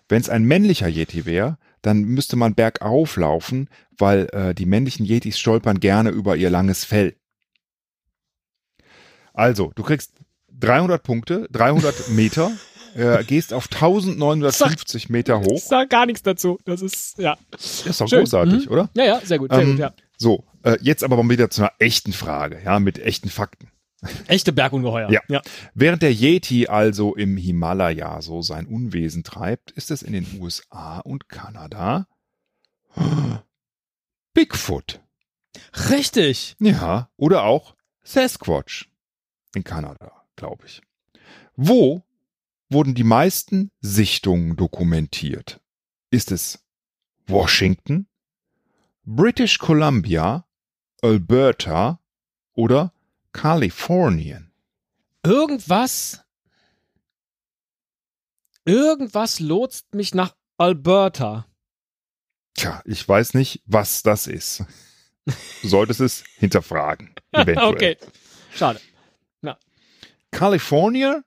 Wenn es ein männlicher Yeti wäre, dann müsste man bergauf laufen, weil äh, die männlichen Yetis stolpern gerne über ihr langes Fell. Also, du kriegst 300 Punkte, 300 Meter, äh, gehst auf 1950 Meter Ich hoch. sag gar nichts dazu. Das ist, ja. Ist doch Schön. großartig, Mhm. oder? Ja, ja, sehr gut, sehr Ähm, gut, ja. So, äh, jetzt aber mal wieder zu einer echten Frage, ja, mit echten Fakten. Echte Bergungeheuer. Ja. ja. Während der Yeti also im Himalaya so sein Unwesen treibt, ist es in den USA und Kanada Bigfoot. Richtig. Ja, oder auch Sasquatch in Kanada, glaube ich. Wo wurden die meisten Sichtungen dokumentiert? Ist es Washington, British Columbia, Alberta oder Kalifornien? Irgendwas. Irgendwas lotst mich nach Alberta. Tja, ich weiß nicht, was das ist. Du solltest es hinterfragen. Eventuell. okay. Schade. California?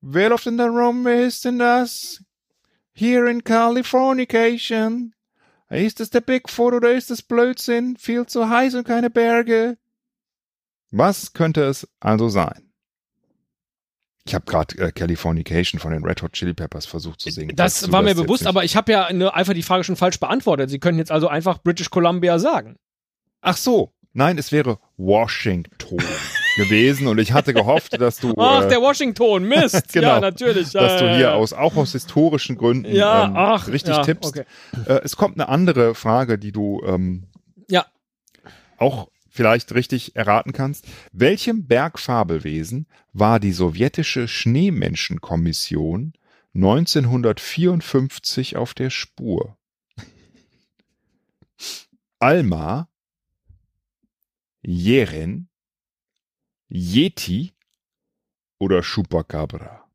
Wer läuft denn da rum? Wer ist denn das? Here in Californication. Ist es der Bigfoot oder ist es Blödsinn? Viel zu heiß und keine Berge. Was könnte es also sein? Ich habe gerade äh, Californication von den Red Hot Chili Peppers versucht zu singen. Das war mir bewusst, aber ich habe ja ne, einfach die Frage schon falsch beantwortet. Sie können jetzt also einfach British Columbia sagen. Ach so. Nein, es wäre Washington gewesen und ich hatte gehofft, dass du Ach, äh, der Washington, Mist. Genau. Ja, natürlich. Ja, dass du hier aus auch aus historischen Gründen Ja, ähm, ach, richtig tippst. okay. Äh, es kommt eine andere Frage, die du ähm, Ja. auch vielleicht richtig erraten kannst. Welchem Bergfabelwesen war die sowjetische Schneemenschenkommission 1954 auf der Spur? Alma, Jeren, Yeti oder Chupacabra?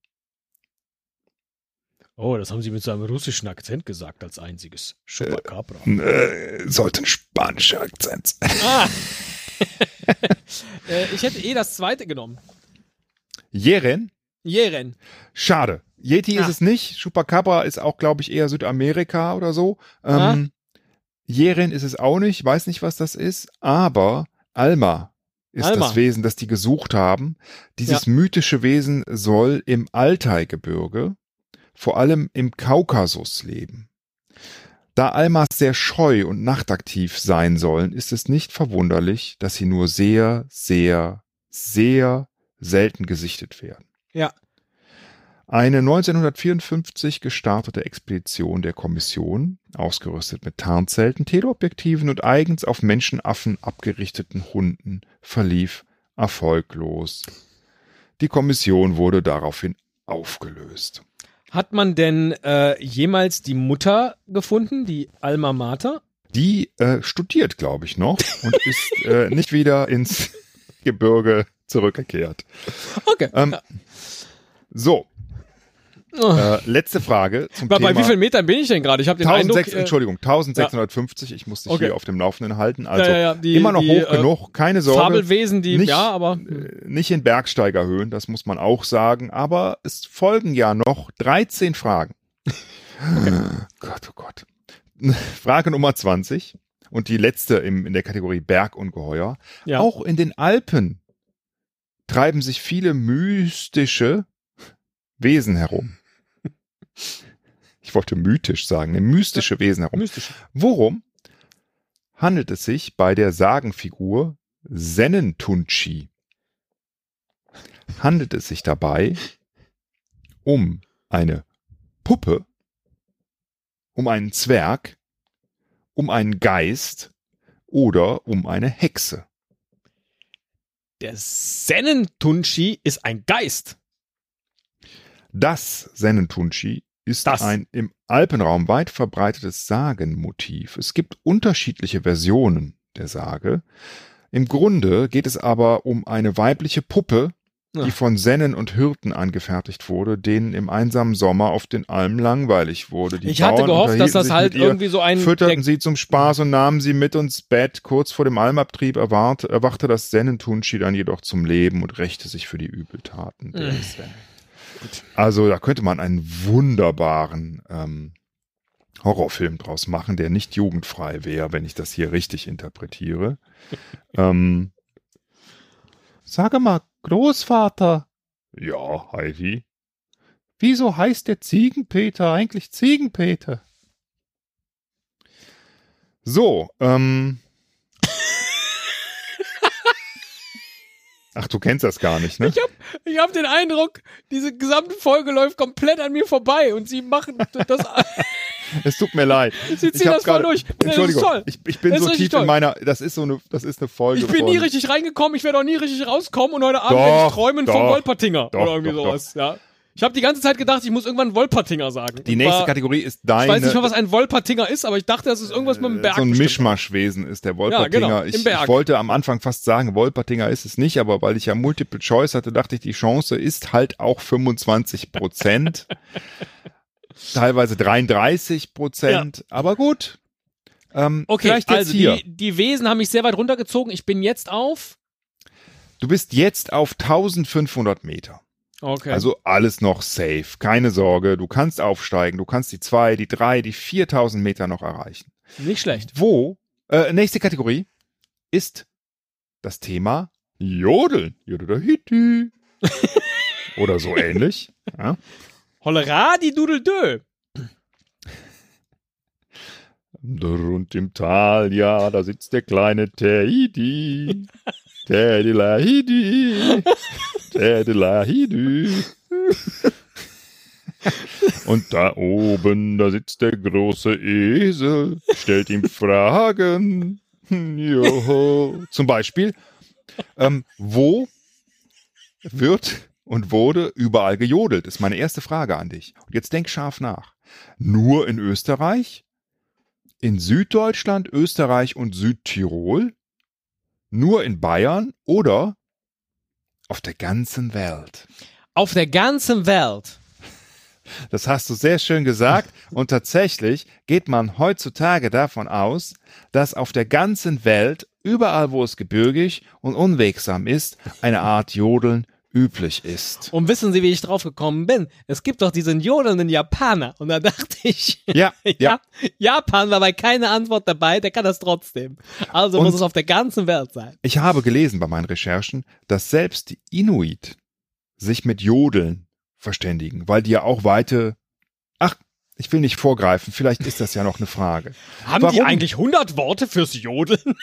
Oh, das haben Sie mit so einem russischen Akzent gesagt als einziges. Chupacabra. Äh, sollte ein spanischer Akzent sein. Ah. äh, ich hätte eh das zweite genommen. Jeren? Jeren. Schade. Yeti Ja. ist es nicht. Chupacabra ist auch, glaube ich, eher Südamerika oder so. Ähm, Jeren ist es auch nicht. Weiß nicht, was das ist. Aber Alma ist Alma. das Wesen, das die gesucht haben. Dieses mythische Wesen soll im Altaigebirge, vor allem im Kaukasus leben. Da Almas sehr scheu und nachtaktiv sein sollen, ist es nicht verwunderlich, dass sie nur sehr, sehr, sehr selten gesichtet werden. Ja. Eine 1954 gestartete Expedition der Kommission, ausgerüstet mit Tarnzelten, Teleobjektiven und eigens auf Menschenaffen abgerichteten Hunden, verlief erfolglos. Die Kommission wurde daraufhin aufgelöst. Hat man denn äh, jemals die Mutter gefunden, die Alma Mater? Die äh, studiert, glaube ich, noch und ist äh, nicht wieder ins Gebirge zurückgekehrt. Okay. Ähm. So, Oh. äh, letzte Frage zum bei, Thema. bei wie vielen Metern bin ich denn gerade? Ich habe den 1600, Eindruck. äh, Entschuldigung, 1650. Ich muss dich Okay. hier auf dem Laufenden halten. Also ja, ja, die, immer noch die, hoch äh, genug, keine Sorge. Fabelwesen, die, Nicht- ja, aber Äh, Nicht in Bergsteigerhöhen, das muss man auch sagen. Aber es folgen ja noch 13 Fragen. Gott, oh Gott. Frage Nummer 20 und die letzte im, in der Kategorie Bergungeheuer. ja. Auch in den Alpen treiben sich viele mystische Wesen herum. Ich wollte mythisch sagen, ne, mystische Wesen herum. mystisch. Worum handelt es sich bei der Sagenfigur Sennentunchi? Handelt es sich dabei um eine Puppe, um einen Zwerg, um einen Geist oder um eine Hexe? Der Sennentunchi ist ein Geist. Das Sennentunchi ist Das. ein im Alpenraum weit verbreitetes Sagenmotiv. Es gibt unterschiedliche Versionen der Sage. Im Grunde geht es aber um eine weibliche Puppe, die Ja. von Sennen und Hirten angefertigt wurde, denen im einsamen Sommer auf den Almen langweilig wurde. Die ich hatte Bauern gehofft, dass das halt irgendwie so ein. fütterten sie zum Spaß und nahmen sie mit ins Bett. Kurz vor dem Almabtrieb erwart, erwachte das Sennentunchi dann jedoch zum Leben und rächte sich für die Übeltaten der Mhm. Sennen. Also da könnte man einen wunderbaren ähm, Horrorfilm draus machen, der nicht jugendfrei wäre, wenn ich das hier richtig interpretiere. ähm, Sage mal, Großvater. Ja, Heidi. Wieso heißt der Ziegenpeter eigentlich Ziegenpeter? So, ähm. Ach, du kennst das gar nicht, ne? Ich hab, ich hab den Eindruck, diese gesamte Folge läuft komplett an mir vorbei und sie machen das. Es tut mir leid. Sie ziehen das voll durch. Das Entschuldigung, toll. ich, ich bin Das so tief in toll. meiner, das ist so eine, das ist eine Folge Ich bin von, nie richtig reingekommen, ich werde auch nie richtig rauskommen und heute Abend Doch, werde ich träumen von doch, Wolpertinger doch, oder irgendwie sowas. Ja. Ich habe die ganze Zeit gedacht, ich muss irgendwann Wolpertinger sagen. Die nächste war, Kategorie ist Ich deine, weiß nicht mal, was ein Wolpertinger ist, aber ich dachte, das ist irgendwas mit dem Berg. so ein bestimmt. Mischmaschwesen ist der Wolpertinger. genau, im ich, ich wollte am Anfang fast sagen, Wolpertinger ist es nicht, aber weil ich ja Multiple Choice hatte, dachte ich, die Chance ist halt auch 25 Prozent. Teilweise 33 Prozent, aber gut. Ähm, Okay, also die, die Wesen haben mich sehr weit runtergezogen. Ich bin jetzt auf. Du bist jetzt auf 1500 Meter. Okay. Also alles noch safe. Keine Sorge. Du kannst aufsteigen. Du kannst die zwei, die drei, die 4000 Meter noch erreichen. nicht schlecht. Wo, äh, nächste Kategorie ist das Thema Jodeln. Jodelahiti. Oder so ähnlich. Ja. Hollera, die Dudeldö. Und im Tal, ja, da sitzt der kleine Teddy. Teddy Lahidi. Teddy Lahidi. Und da oben, da sitzt der große Esel, stellt ihm Fragen. Joho. Zum Beispiel, ähm, wo wird und wurde überall gejodelt? Ist meine erste Frage an dich. Und jetzt denk scharf nach. Nur in Österreich? In Süddeutschland, Österreich und Südtirol? Nur in Bayern oder auf der ganzen Welt? Auf der ganzen Welt. Das hast du sehr schön gesagt. Und tatsächlich geht man heutzutage davon aus, dass auf der ganzen Welt, überall wo es gebirgig und unwegsam ist, eine Art Jodeln üblich ist. Und wissen Sie, wie ich drauf gekommen bin? Es gibt doch diesen jodelnden Japaner. Und da dachte ich, Ja, ja. ja, Japan war bei keine Antwort dabei, der kann das trotzdem. Also Und- muss es auf der ganzen Welt sein. Ich habe gelesen bei meinen Recherchen, dass selbst die Inuit sich mit Jodeln verständigen, weil die ja auch weite. Ach, ich will nicht vorgreifen, vielleicht ist das ja noch eine Frage. Haben die Warum? eigentlich 100 Worte fürs Jodeln?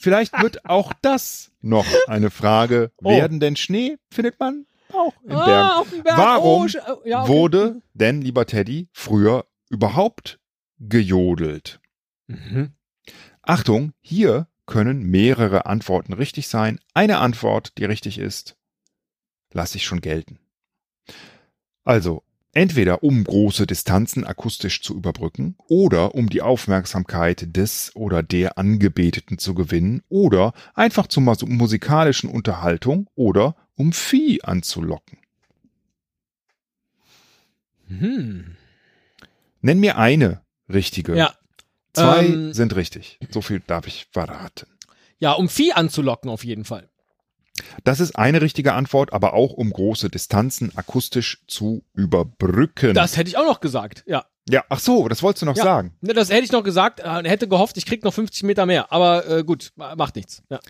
Vielleicht wird auch das noch eine Frage. Oh. Werden denn Schnee findet man auch in Bergen? Ah, dem Berg. Warum Oh, sch- ja, okay. Wurde denn, lieber Teddy, früher überhaupt gejodelt? Mhm. Achtung, hier können mehrere Antworten richtig sein. Eine Antwort, die richtig ist, lasse ich schon gelten. Also, entweder um große Distanzen akustisch zu überbrücken oder um die Aufmerksamkeit des oder der Angebeteten zu gewinnen oder einfach zur mus- musikalischen Unterhaltung oder um Vieh anzulocken. Hm. Nenn mir eine richtige. Ja. Zwei ähm, sind richtig. So viel darf ich verraten. Ja, um Vieh anzulocken auf jeden Fall. Das ist eine richtige Antwort, aber auch um große Distanzen akustisch zu überbrücken. Das hätte ich auch noch gesagt. Ja. ja, ach so, das wolltest du noch Ja. sagen. Ne, Das hätte ich noch gesagt, äh, hätte gehofft, ich krieg noch 50 Meter mehr. Aber äh, gut, ma- macht nichts. Ja.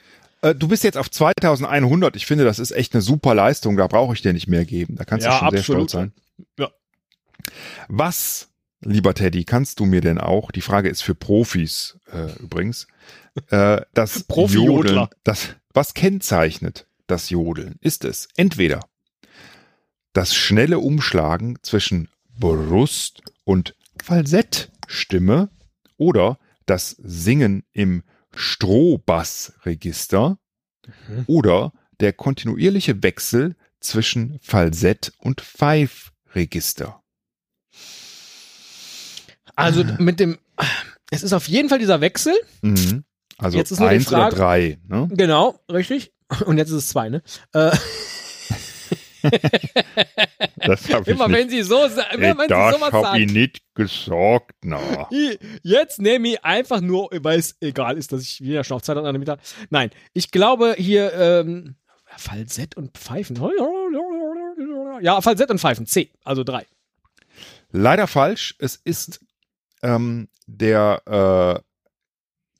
Äh, du bist jetzt auf 2100. Ich finde, das ist echt eine super Leistung. Da brauche ich dir nicht mehr geben. Da kannst Ja, du schon sehr absolut. stolz sein. Ja. Was, lieber Teddy, kannst du mir denn auch, die Frage ist für Profis äh, übrigens, äh, das Profi-Jodler. Jodeln, das, was kennzeichnet das Jodeln? Ist es entweder das schnelle Umschlagen zwischen Brust und Falsettstimme oder das Singen im Strohbassregister Mhm. oder der kontinuierliche Wechsel zwischen Falsett und Pfeifregister. Also mit dem, es ist auf jeden Fall dieser Wechsel. Mhm. Also Jetzt ist eins oder Frage- drei. Ne? Genau, richtig. Und jetzt ist es zwei, ne? Äh, ich immer nicht. wenn sie so, immer wenn sie das sowas hab ich sagen. nicht gesagt. Na. Jetzt nehme ich einfach nur, weil es egal ist, dass ich wieder schon auf 200 Meter. Nein, ich glaube hier ähm, Falsett und Pfeifen. Ja, Falsett und Pfeifen. C, also drei. Leider falsch. Es ist ähm, der äh,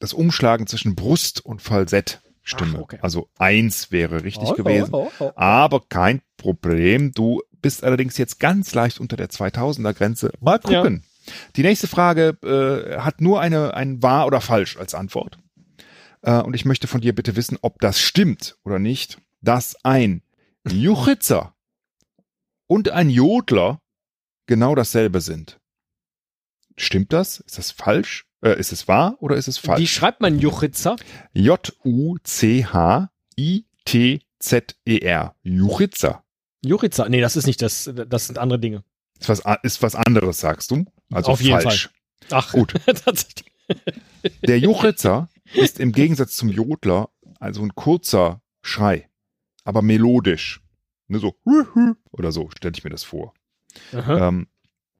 das Umschlagen zwischen Brust und Falsettstimme. Ach, okay. Also eins wäre richtig Oh, gewesen. oh, oh, oh. Aber kein Problem. Du bist allerdings jetzt ganz leicht unter der 2000er Grenze. Mal gucken. Die nächste Frage äh, hat nur eine ein wahr oder falsch als Antwort. Äh, und ich möchte von dir bitte wissen, ob das stimmt oder nicht, dass ein Juchitzer und ein Jodler genau dasselbe sind. Stimmt das? Ist das falsch? Äh, ist es wahr oder ist es falsch? Wie schreibt man Juchitzer? J-U-C-H-I-T-Z-E-R. Juchitzer. Juchitzer. Nee, das ist nicht das, das sind andere Dinge. Ist was, ist was anderes, sagst du? Also Auf jeden falsch. Ach, Gut. tatsächlich. Der Juchitzer ist im Gegensatz zum Jodler also ein kurzer Schrei, aber melodisch. Ne, so oder so stelle ich mir das vor. Ähm,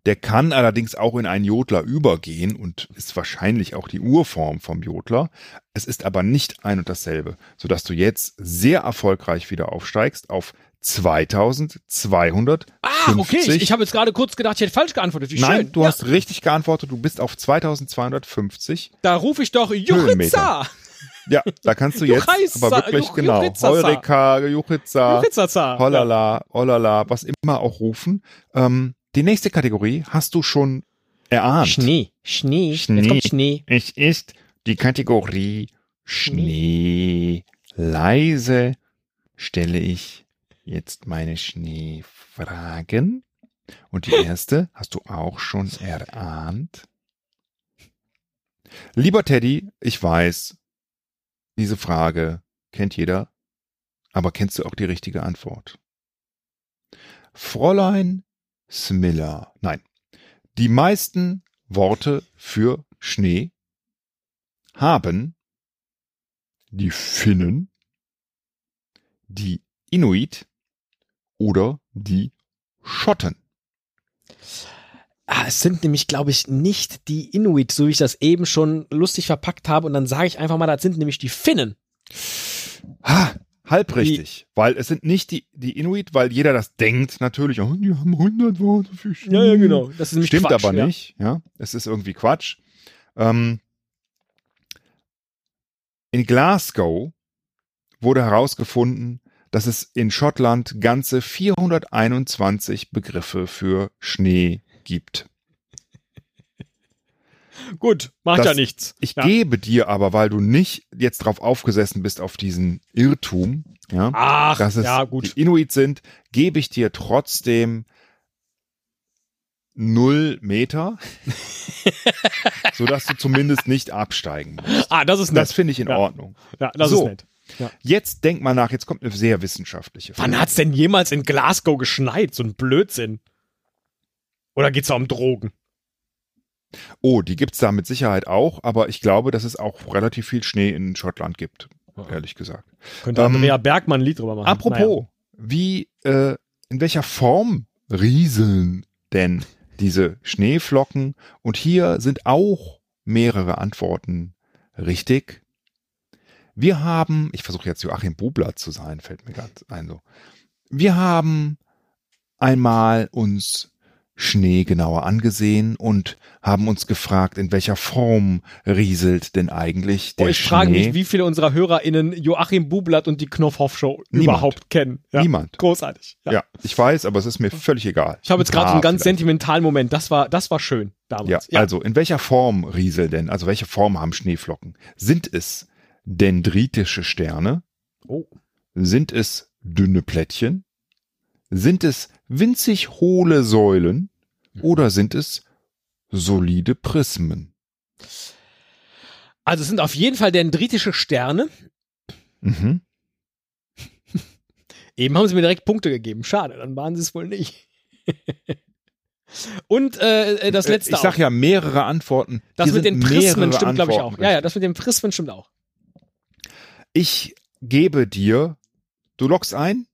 der kann allerdings auch in einen Jodler übergehen und ist wahrscheinlich auch die Urform vom Jodler. Es ist aber nicht ein und dasselbe, sodass du jetzt sehr erfolgreich wieder aufsteigst auf 2250. Ah, okay. Ich, ich habe jetzt gerade kurz gedacht, ich hätte falsch geantwortet. Wie Nein, schön. du ja, hast richtig geantwortet. Du bist auf 2250. Da rufe ich doch. Höhenmeter. Ja, da kannst du jetzt Juchheitzer, aber wirklich Juch- genau. Heureka, Juchitzer, Juchitzer. Hollala, Hollala, was immer auch rufen. Ähm, die nächste Kategorie hast du schon erahnt. Schnee. Schnee. Schnee. Jetzt kommt Schnee. Es ist die Kategorie Schnee. Leise stelle ich jetzt meine Schneefragen. Und die erste hast du auch schon erahnt. Lieber Teddy, ich weiß, diese Frage kennt jeder, aber kennst du auch die richtige Antwort? Fräulein Smiller. Nein. Die meisten Worte für Schnee haben die Finnen, die Inuit oder die Schotten. Ah, es sind nämlich, glaube ich, nicht die Inuit, so wie ich das eben schon lustig verpackt habe. Und dann sage ich einfach mal, das sind nämlich die Finnen. Ha, halb richtig, weil es sind nicht die, die Inuit, weil jeder das denkt natürlich, oh, die haben 100 Worte für Schnee. Das ist Stimmt Quatsch, aber ja. nicht, ja. Es ist irgendwie Quatsch. Ähm, in Glasgow wurde herausgefunden, dass es in Schottland ganze 421 Begriffe für Schnee gibt. Gut, macht Das- ja nichts. Ich ja. gebe dir aber, weil du nicht jetzt drauf aufgesessen bist auf diesen Irrtum, ja, Ach, dass es ja, gut. die Inuit sind, gebe ich dir trotzdem null Meter, sodass du zumindest nicht absteigen musst. Ah, das ist Das nett. finde ich in Ja. Ordnung. Ja, das So. ist nett. Jetzt denk mal nach, jetzt kommt eine sehr wissenschaftliche Wann hat's denn jemals in Glasgow geschneit? So ein Blödsinn. Oder geht's da um Drogen? Oh, die gibt's da mit Sicherheit auch, aber ich glaube, dass es auch relativ viel Schnee in Schottland gibt, ehrlich gesagt. Könnte Ähm, Andrea Bergmann ein Lied drüber machen. Apropos, wie, äh, in welcher Form rieseln denn diese Schneeflocken? Und hier sind auch mehrere Antworten richtig. Wir haben, ich versuche jetzt Joachim Bubler zu sein, fällt mir gerade ein so. Wir haben einmal uns Schnee genauer angesehen und haben uns gefragt, in welcher Form rieselt denn eigentlich Oh, der ich Schnee? frage mich, wie viele unserer HörerInnen Joachim Bublatt und die Knopfhoff-Show überhaupt kennen. Ja. Niemand. Großartig. Ja. Ja, ich weiß, aber es ist mir völlig egal. Ich habe jetzt gerade einen ganz vielleicht. sentimentalen Moment. Das war, das war schön damals. Ja, also in welcher Form rieseln denn? Also welche Form haben Schneeflocken? Sind es dendritische Sterne? Oh. Sind es dünne Plättchen? Sind es winzig hohle Säulen? Oder sind es solide Prismen? Also es sind auf jeden Fall dendritische Sterne. Mhm. Eben haben sie mir direkt Punkte gegeben. Schade, dann waren sie es wohl nicht. Und äh, äh, das Äh, letzte Ich sag auch. ja mehrere Antworten. Das Hier mit den Prismen stimmt, glaube ich, auch. Ja, ja, das mit den Prismen stimmt auch. Ich gebe dir, du loggst ein,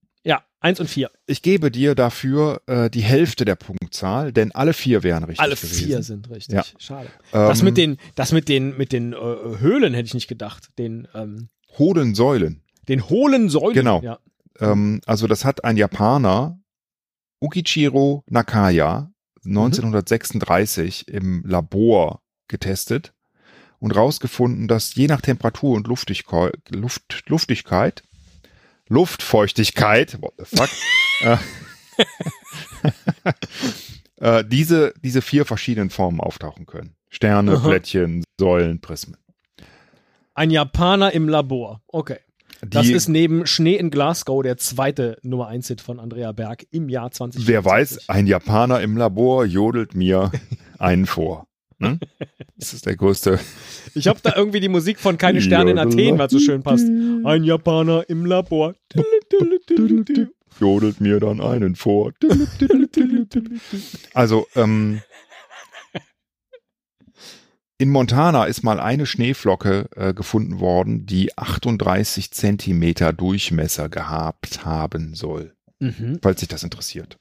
eins und vier. ich gebe dir dafür äh, die Hälfte der Punktzahl, denn alle vier wären richtig Alle gewesen. vier sind richtig. Ja. Schade. Ähm, Das mit den, das mit den, mit den äh, Höhlen hätte ich nicht gedacht. Den, ähm, hohlen Säulen. den hohlen Säulen. Genau. Ja. Ähm, also das hat ein Japaner, Ukichiro Nakaya, 1936 im Labor getestet und rausgefunden, dass je nach Temperatur und Luftigkeit, Luft, Luftigkeit, Luftfeuchtigkeit, what the fuck, äh, äh, diese, diese vier verschiedenen Formen auftauchen können. Sterne, Aha. Plättchen, Säulen, Prismen. Ein Japaner im Labor. Okay. Das Die- ist neben Schnee in Glasgow der zweite Nummer 1 Hit von Andrea Berg im Jahr 2020. Wer weiß, ein Japaner im Labor jodelt mir einen vor. Ne? Das ist der größte. Ich habe da irgendwie die Musik von Keine Sterne in Athen, weil es so schön passt. Ein Japaner im Labor. Jodelt mir dann einen vor. Also, ähm, in Montana ist mal eine Schneeflocke äh, gefunden worden, die 38 Zentimeter Durchmesser gehabt haben soll. Mhm. falls dich das interessiert.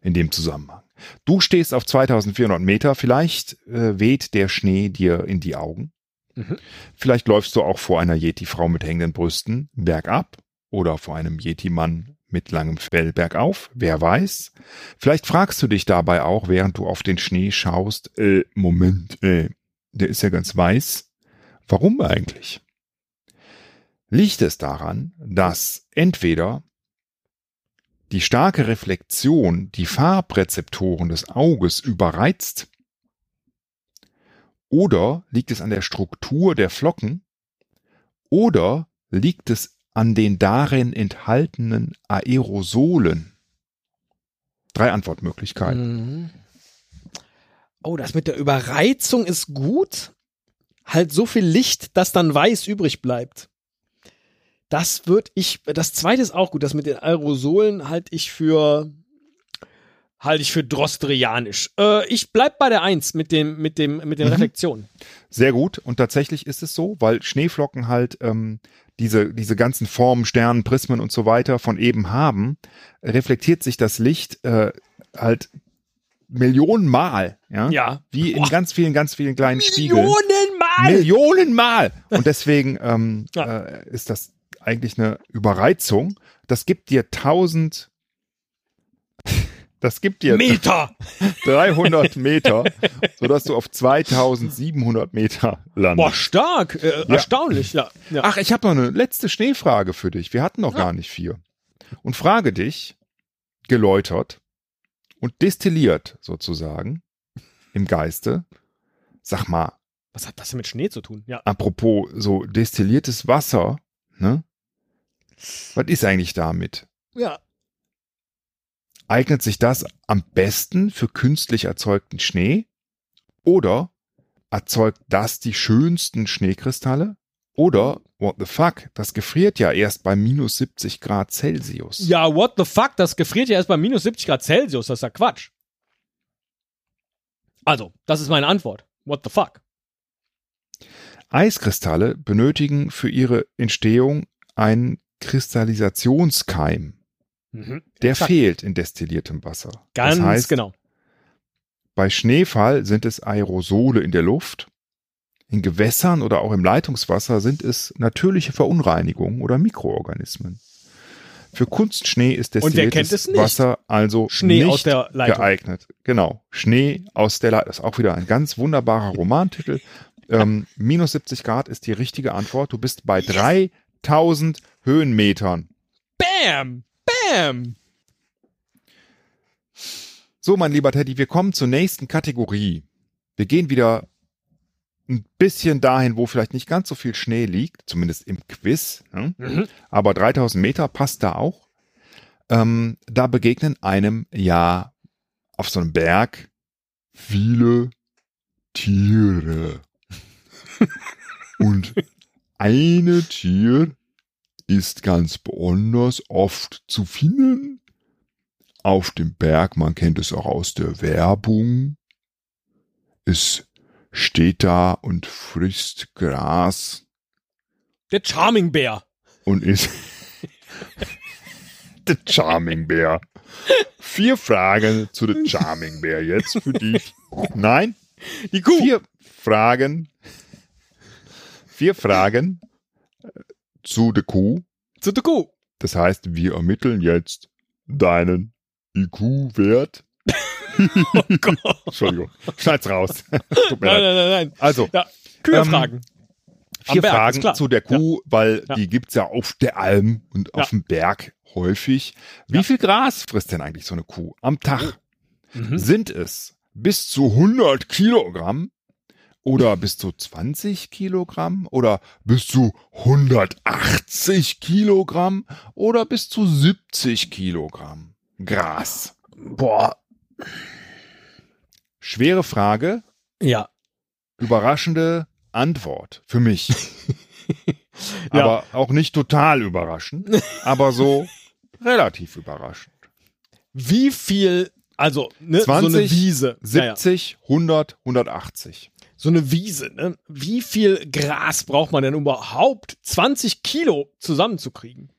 In dem Zusammenhang. Du stehst auf 2400 Meter, vielleicht äh, weht der Schnee dir in die Augen. Mhm. Vielleicht läufst du auch vor einer Yeti-Frau mit hängenden Brüsten bergab oder vor einem Yeti-Mann mit langem Fell bergauf, wer weiß. Vielleicht fragst du dich dabei auch, während du auf den Schnee schaust, äh, Moment, äh, der ist ja ganz weiß. Warum eigentlich? Liegt es daran, dass entweder die starke Reflexion die Farbrezeptoren des Auges überreizt? Oder liegt es an der Struktur der Flocken? Oder liegt es an den darin enthaltenen Aerosolen? Drei Antwortmöglichkeiten. Mhm. Oh, das mit der Überreizung ist gut. Halt so viel Licht, dass dann weiß übrig bleibt. Das würde ich, das zweite ist auch gut. Das mit den Aerosolen halte ich für, halte ich für drostrianisch. Äh, ich bleib bei der Eins mit dem, mit dem, mit den Mhm. Reflexionen. Sehr gut. Und tatsächlich ist es so, weil Schneeflocken halt ähm, diese, diese ganzen Formen, Sternen, Prismen und so weiter von eben haben, reflektiert sich das Licht äh, halt Millionenmal. Ja? Ja. Wie in Boah. ganz vielen, ganz vielen kleinen Spiegeln. Millionenmal! Millionenmal! Und deswegen ähm, Ja. äh, ist das eigentlich eine Überreizung. Das gibt dir 1000, das gibt dir Meter! 300 Meter, sodass du auf 2700 Meter landest. Boah, stark! Äh, Ja. Erstaunlich, ja. ja. Ach, ich habe noch eine letzte Schneefrage für dich. Wir hatten noch Ja. gar nicht vier. Und frage dich, geläutert und destilliert sozusagen im Geiste, sag mal, Was hat das denn mit Schnee zu tun? Ja. apropos so destilliertes Wasser, ne? Was ist eigentlich damit? Ja. Eignet sich das am besten für künstlich erzeugten Schnee? Oder erzeugt das die schönsten Schneekristalle? Oder, what the fuck, das gefriert ja erst bei minus 70 Grad Celsius. Ja, what the fuck? Das gefriert ja erst bei minus 70 Grad Celsius. Das ist ja Quatsch. Also, das ist meine Antwort. What the fuck? Eiskristalle benötigen für ihre Entstehung einen Kristallisationskeim. Mhm. Der Exakt. fehlt in destilliertem Wasser. Ganz das heißt, genau. Bei Schneefall sind es Aerosole in der Luft. In Gewässern oder auch im Leitungswasser sind es natürliche Verunreinigungen oder Mikroorganismen. Für Kunstschnee ist destilliertes? Wasser also Schnee nicht aus der Leitung. geeignet. Genau, Schnee aus der Leitung. Das ist auch wieder ein ganz wunderbarer Romantitel. ähm, minus 70 Grad ist die richtige Antwort. Du bist bei 3000 Höhenmetern. Bam! Bam! So, mein lieber Teddy, wir kommen zur nächsten Kategorie. Wir gehen wieder ein bisschen dahin, wo vielleicht nicht ganz so viel Schnee liegt, zumindest im Quiz. Ne? Mhm. Aber 3000 Meter passt da auch. Ähm, da begegnen einem ja auf so einem Berg Viele Tiere. Und eine Tier ist ganz besonders oft zu finden. Auf dem Berg, man kennt es auch aus der Werbung. Es steht da und frisst Gras Der Charming Bär. und ist The Charming Bear. vier Fragen zu der Charming Bear jetzt für dich. Nein, Die Kuh. vier Fragen. Vier Fragen Zu der Kuh. Zu der Kuh. Das heißt, wir ermitteln jetzt deinen IQ-Wert. Oh Gott. Entschuldigung, schneid's raus. Tut mir Nein, leid. nein, nein, nein. Also, Ja, Kühe Ähm, fragen. Vier Berg, Fragen zu der Kuh, weil Ja. die gibt's ja auf der Alm und Ja. auf dem Berg häufig. Wie Ja. viel Gras frisst denn eigentlich so eine Kuh am Tag? Mhm. Sind es bis zu 100 Kilogramm Oder bis zu 20 Kilogramm? Oder bis zu 180 Kilogramm? Oder bis zu 70 Kilogramm Gras? Boah. Schwere Frage, Ja. überraschende Antwort für mich. Ja. aber auch nicht total überraschend, aber so relativ überraschend. Wie viel, also, ne, 20, so eine Wiese. Ja, ja. 70, 100, 180. So eine Wiese, ne? Wie viel Gras braucht man denn überhaupt, 20 Kilo zusammenzukriegen?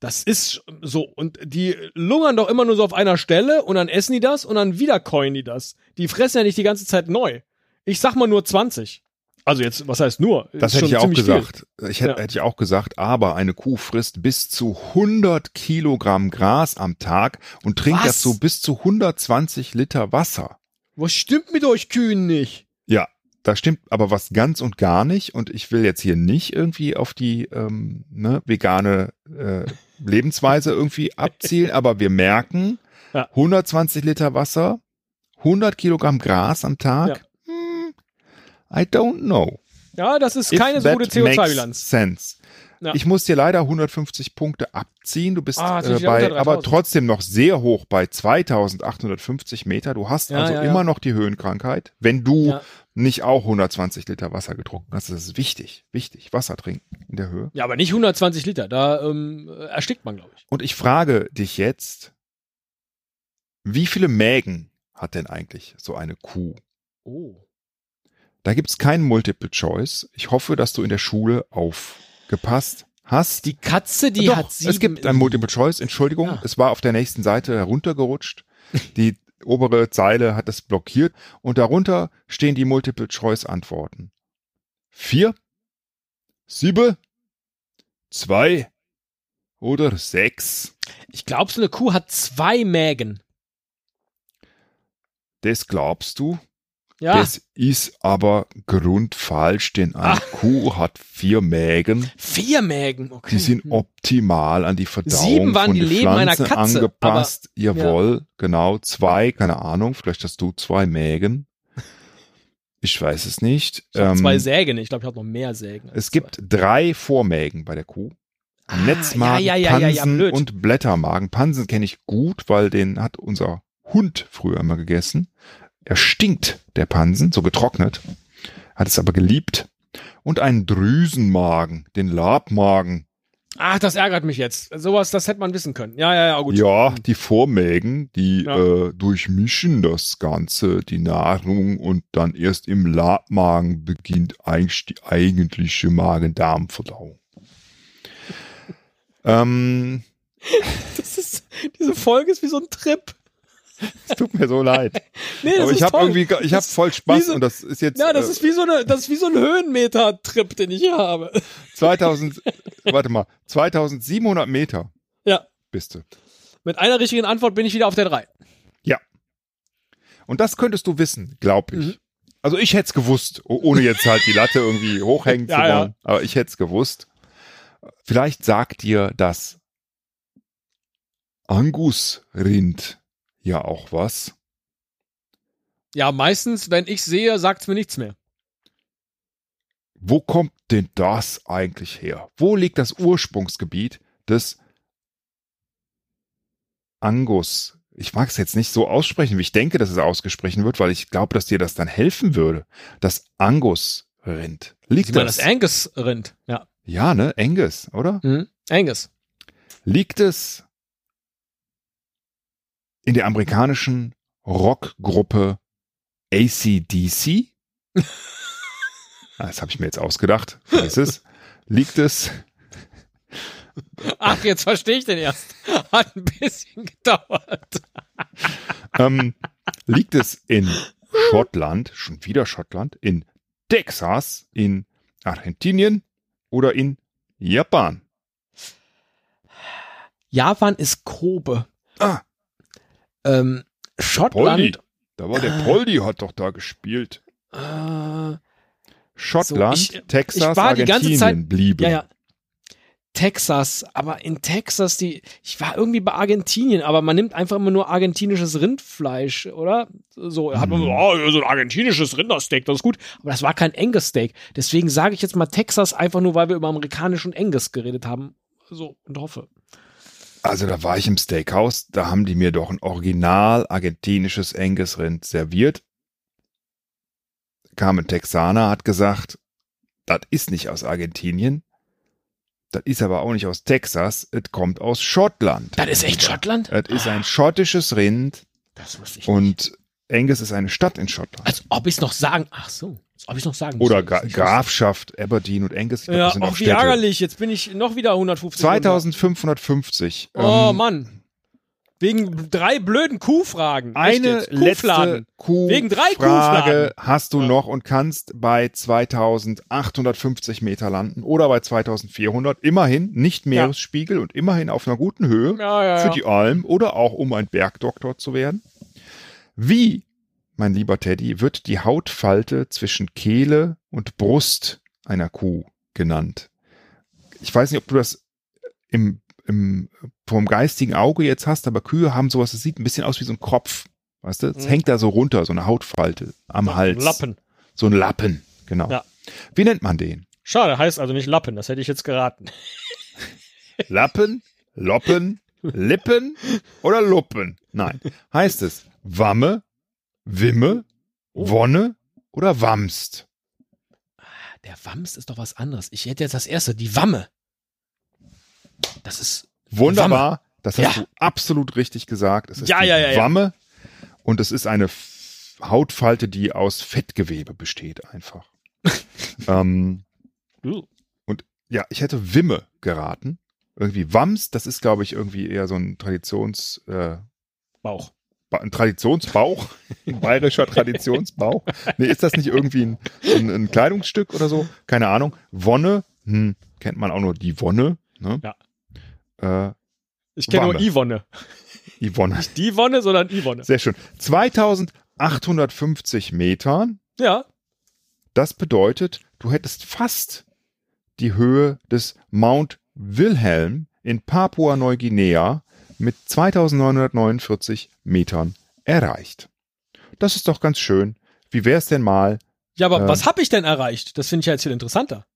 Das ist so. Und die lungern doch immer nur so auf einer Stelle und dann essen die das und dann wieder coin die das. Die fressen ja nicht die ganze Zeit neu. Ich sag mal nur 20. Also jetzt, was heißt nur? Das hätte ich auch gesagt. Ich hätte, Ja. hätte ich auch gesagt, aber eine Kuh frisst bis zu 100 Kilogramm Gras am Tag und trinkt Was? dazu bis zu 120 Liter Wasser. Viel. Was stimmt mit euch Kühen nicht? Ja, da stimmt aber was ganz und gar nicht. Und ich will jetzt hier nicht irgendwie auf die ähm, ne, vegane äh, Lebensweise irgendwie abzielen, aber wir merken, Ja. 120 Liter Wasser, 100 Kilogramm Gras am Tag. Hm, I don't know. Ja, das ist If keine so gute makes CO2-Bilanz. Sense. Ja. Ich muss dir leider 150 Punkte abziehen. Du bist Ah, äh, bei, aber 3000. trotzdem noch sehr hoch bei 2850 Meter. Du hast Ja, also ja, immer noch die Höhenkrankheit. Wenn du nicht auch 120 Liter Wasser getrunken hast, das ist wichtig, wichtig. Wasser trinken in der Höhe. Ja, aber nicht 120 Liter. Da ähm, erstickt man, glaube ich. Und ich frage dich jetzt, wie viele Mägen hat denn eigentlich so eine Kuh? Oh. Da gibt's keinen Multiple Choice. Ich hoffe, dass du in der Schule aufgepasst hast. Die Katze, die Doch, hat sieben. es gibt ein Multiple Choice, Entschuldigung, Ah. es war auf der nächsten Seite heruntergerutscht. Die obere Zeile hat es blockiert und darunter stehen die Multiple Choice Antworten. Vier, sieben, zwei oder sechs. Ich glaube, so eine Kuh hat zwei Mägen. Das glaubst du? Ja. Das ist aber grundfalsch, denn eine Ah. Kuh hat vier Mägen. Vier Mägen. Okay. Die sind optimal an die Verdauung Sieben waren von die Leben einer Pflanzen Katze, angepasst. Jawohl, genau. Zwei, keine Ahnung, vielleicht hast du zwei Mägen. Ich weiß es nicht. Ich Ähm, zwei Sägen. Ich glaube, ich habe noch mehr Sägen. es gibt drei Vormägen bei der Kuh. Ah, Netzmagen, ja, ja, ja, ja, ja, Pansen und Blättermagen. Pansen kenne ich gut, weil den hat unser Hund früher immer gegessen. Er stinkt, der Pansen, so getrocknet. Hat es aber geliebt. Und einen Drüsenmagen, den Labmagen. Ach, das ärgert mich jetzt. Sowas, das hätte man wissen können. Ja, ja, ja, gut. Ja, die Vormägen, die Ja. äh, durchmischen das Ganze, die Nahrung und dann erst im Labmagen beginnt eigentlich die eigentliche Magen-Darm-Verdauung. ähm, Das ist, diese Folge ist wie so ein Trip. Es tut mir so leid. Nee, das Aber ich habe irgendwie, ich habe voll Spaß so- und das ist jetzt Ja, das äh, ist wie so eine, das ist wie so ein Höhenmeter-Trip, den ich hier habe. 2000, warte mal, 2700 Meter Ja. bist du. Mit einer richtigen Antwort bin ich wieder auf der 3. Und das könntest du wissen, glaub ich. Mhm. Also ich hätte es gewusst, ohne jetzt halt die Latte irgendwie hochhängen Ja, zu ja. wollen. Aber ich hätte es gewusst. Vielleicht sagt dir das Angusrind ja auch was. Ja, meistens, wenn ich sehe, sagt's mir nichts mehr. Wo kommt denn das eigentlich her? Wo liegt das Ursprungsgebiet des Angus? Ich mag es jetzt nicht so aussprechen, wie ich denke, dass es ausgesprochen wird, weil ich glaube, dass dir das dann helfen würde. Das Angusrind. Liegt man das? das Angus-Rind. Ja. ja, ne? Angus, oder? Mhm. Angus. Liegt es in der amerikanischen Rockgruppe ACDC? Das habe ich mir jetzt ausgedacht. Weiß es. Liegt es Ach, jetzt verstehe ich den erst. Hat ein bisschen gedauert. ähm, liegt es in Schottland, schon wieder Schottland, in Texas, in Argentinien oder in Japan? Japan ist Kobe. Ah, Ähm, Poldi. Schottland. Da war der Ah. Poldi, hat doch da gespielt. Äh, Schottland, So, ich- Texas, ich war die ganze Argentinien Zeit- blieben. ja, ja. Texas, aber in Texas, die, ich war irgendwie bei Argentinien, aber man nimmt einfach immer nur argentinisches Rindfleisch, oder? So, hat man so, oh, so ein argentinisches Rindersteak, das ist gut. Aber das war kein Angus Steak. Deswegen sage ich jetzt mal Texas einfach nur, weil wir über amerikanischen Angus geredet haben. So, und hoffe. Also da war ich im Steakhouse, da haben die mir doch ein original argentinisches Angus-Rind serviert. Kam ein Texaner, hat gesagt, das ist nicht aus Argentinien. Das ist aber auch nicht aus Texas, es kommt aus Schottland. Das ist echt Schottland? Es ist ein schottisches Rind Das wusste ich nicht. und Angus ist eine Stadt in Schottland. Als ob ich es noch sagen, ach so, ob ich noch sagen Oder müsste, Gra Grafschaft Aberdeen und Angus. Ich glaub, Ja, auch wie Städte. ärgerlich. Jetzt bin ich noch wieder 150. runter. 2550. Oh Ähm, Mann. Wegen drei blöden Kuhfragen. Eine letzte Kuhfladen. Kuh Wegen drei Frage Kuhfladen. hast du noch und kannst bei 2850 Meter landen oder bei 2400. Immerhin nicht Meeresspiegel und immerhin auf einer guten Höhe Ja, ja, für ja. die Alm oder auch um ein Bergdoktor zu werden. Wie, mein lieber Teddy, wird die Hautfalte zwischen Kehle und Brust einer Kuh genannt? Ich weiß nicht, ob du das im, im, vom geistigen Auge jetzt hast, aber Kühe haben sowas, das sieht ein bisschen aus wie so ein Kopf. Weißt du? Es Mhm. hängt da so runter, so eine Hautfalte am Hals. Lappen. So ein Lappen, genau. Ja. Wie nennt man den? Schade, heißt also nicht Lappen. Das hätte ich jetzt geraten. Lappen, Loppen, Lippen oder Luppen? Nein. Heißt es Wamme, Wimme, Oh. Wonne oder Wamst? Der Wams ist doch was anderes. Ich hätte jetzt das erste, die Wamme. Das ist. Wunderbar. Das hast Ja. du absolut richtig gesagt. Es ist Ja, die ja. Wamme und es ist eine Hautfalte, die aus Fettgewebe besteht einfach. ähm, Uh. ja, ich hätte Wimme geraten. Irgendwie Wams, das ist, glaube ich, irgendwie eher so ein Traditions, äh, Bauch. Ein Traditionsbauch, ein bayerischer Traditionsbauch. Nee, ist das nicht irgendwie ein, ein, ein Kleidungsstück oder so? Keine Ahnung. Wonne, hm, kennt man auch nur die Wonne. Ne? Ja. Äh, Ich kenne nur. Yvonne. Yvonne. Nicht die Wonne, sondern Yvonne. Sehr schön. 2850 Metern. Ja. Das bedeutet, du hättest fast die Höhe des Mount Wilhelm in Papua-Neuguinea mit 2949 Metern erreicht. Das ist doch ganz schön. Wie wär's denn mal? Ja, aber Ähm. was habe ich denn erreicht? Das finde ich ja jetzt viel interessanter.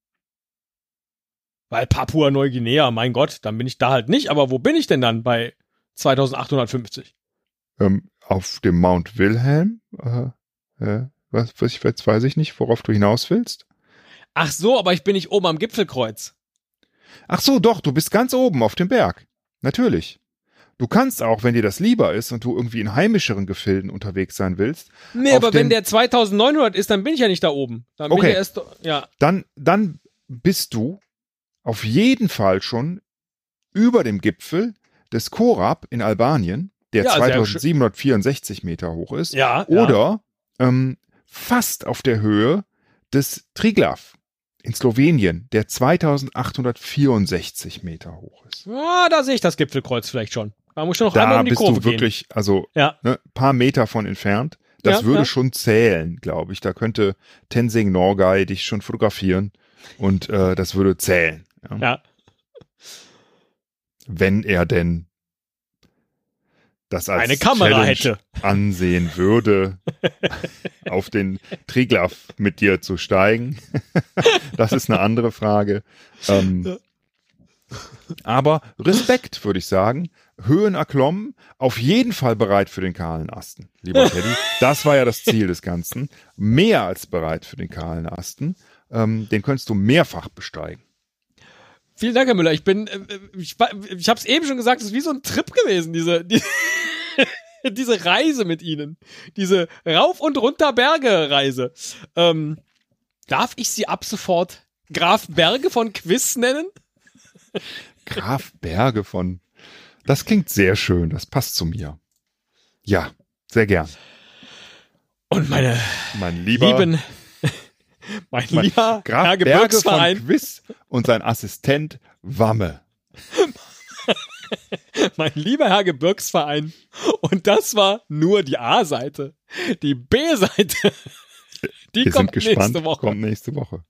Weil Papua-Neuguinea, mein Gott, dann bin ich da halt nicht. Aber wo bin ich denn dann bei 2850? Ähm, auf dem Mount Wilhelm? Äh, äh, was, was ich, jetzt weiß ich nicht, worauf du hinaus willst. Ach so, aber ich bin nicht oben am Gipfelkreuz. Ach so, doch, du bist ganz oben auf dem Berg. Natürlich. Du kannst auch, wenn dir das lieber ist und du irgendwie in heimischeren Gefilden unterwegs sein willst, Nee, aber wenn der 2900 ist, dann bin ich ja nicht da oben. Dann bin Okay. ich erst, ja. dann, dann bist du auf jeden Fall schon über dem Gipfel des Korab in Albanien, der Ja, sehr 2764 Meter hoch ist, Ja. ja. oder ähm, fast auf der Höhe des Triglav in Slowenien, der 2864 Meter hoch ist. Ah, da sehe ich das Gipfelkreuz vielleicht schon. Da muss ich noch Da einmal um die bist Kurve du wirklich, also gehen. Ja. ne, paar Meter von entfernt. Das Ja, würde ja. schon zählen, glaube ich. Da könnte Tenzing Norgay dich schon fotografieren und äh, das würde zählen. Ja. Ja. Wenn er denn das als Eine Kamera Challenge hätte. ansehen würde, auf den Triglav mit dir zu steigen. das ist eine andere Frage. Ähm, aber Respekt, würde ich sagen. Höhen erklommen, auf jeden Fall bereit für den kahlen Asten, lieber Teddy. Das war ja das Ziel des Ganzen. Mehr als bereit für den kahlen Asten. Ähm, den könntest du mehrfach besteigen. Vielen Dank, Herr Müller. Ich bin, äh, ich, war- ich habe es eben schon gesagt, es ist wie so ein Trip gewesen, diese, die, diese Reise mit Ihnen. Diese Rauf- und Runter-Berge-Reise. Ähm, darf ich Sie ab sofort Graf Berge von Quiz nennen? Graf Berge von. Das klingt sehr schön, das passt zu mir. Ja, sehr gern. Und meine Mein lieber lieben, mein, mein lieber Graf Herr Berge Gebirgsverein, von Quiz und sein Assistent Wamme. mein lieber Herr Gebirgsverein. Und das war nur die A-Seite. Die B-Seite, die Wir sind kommt gespannt. nächste Woche. Kommt nächste Woche.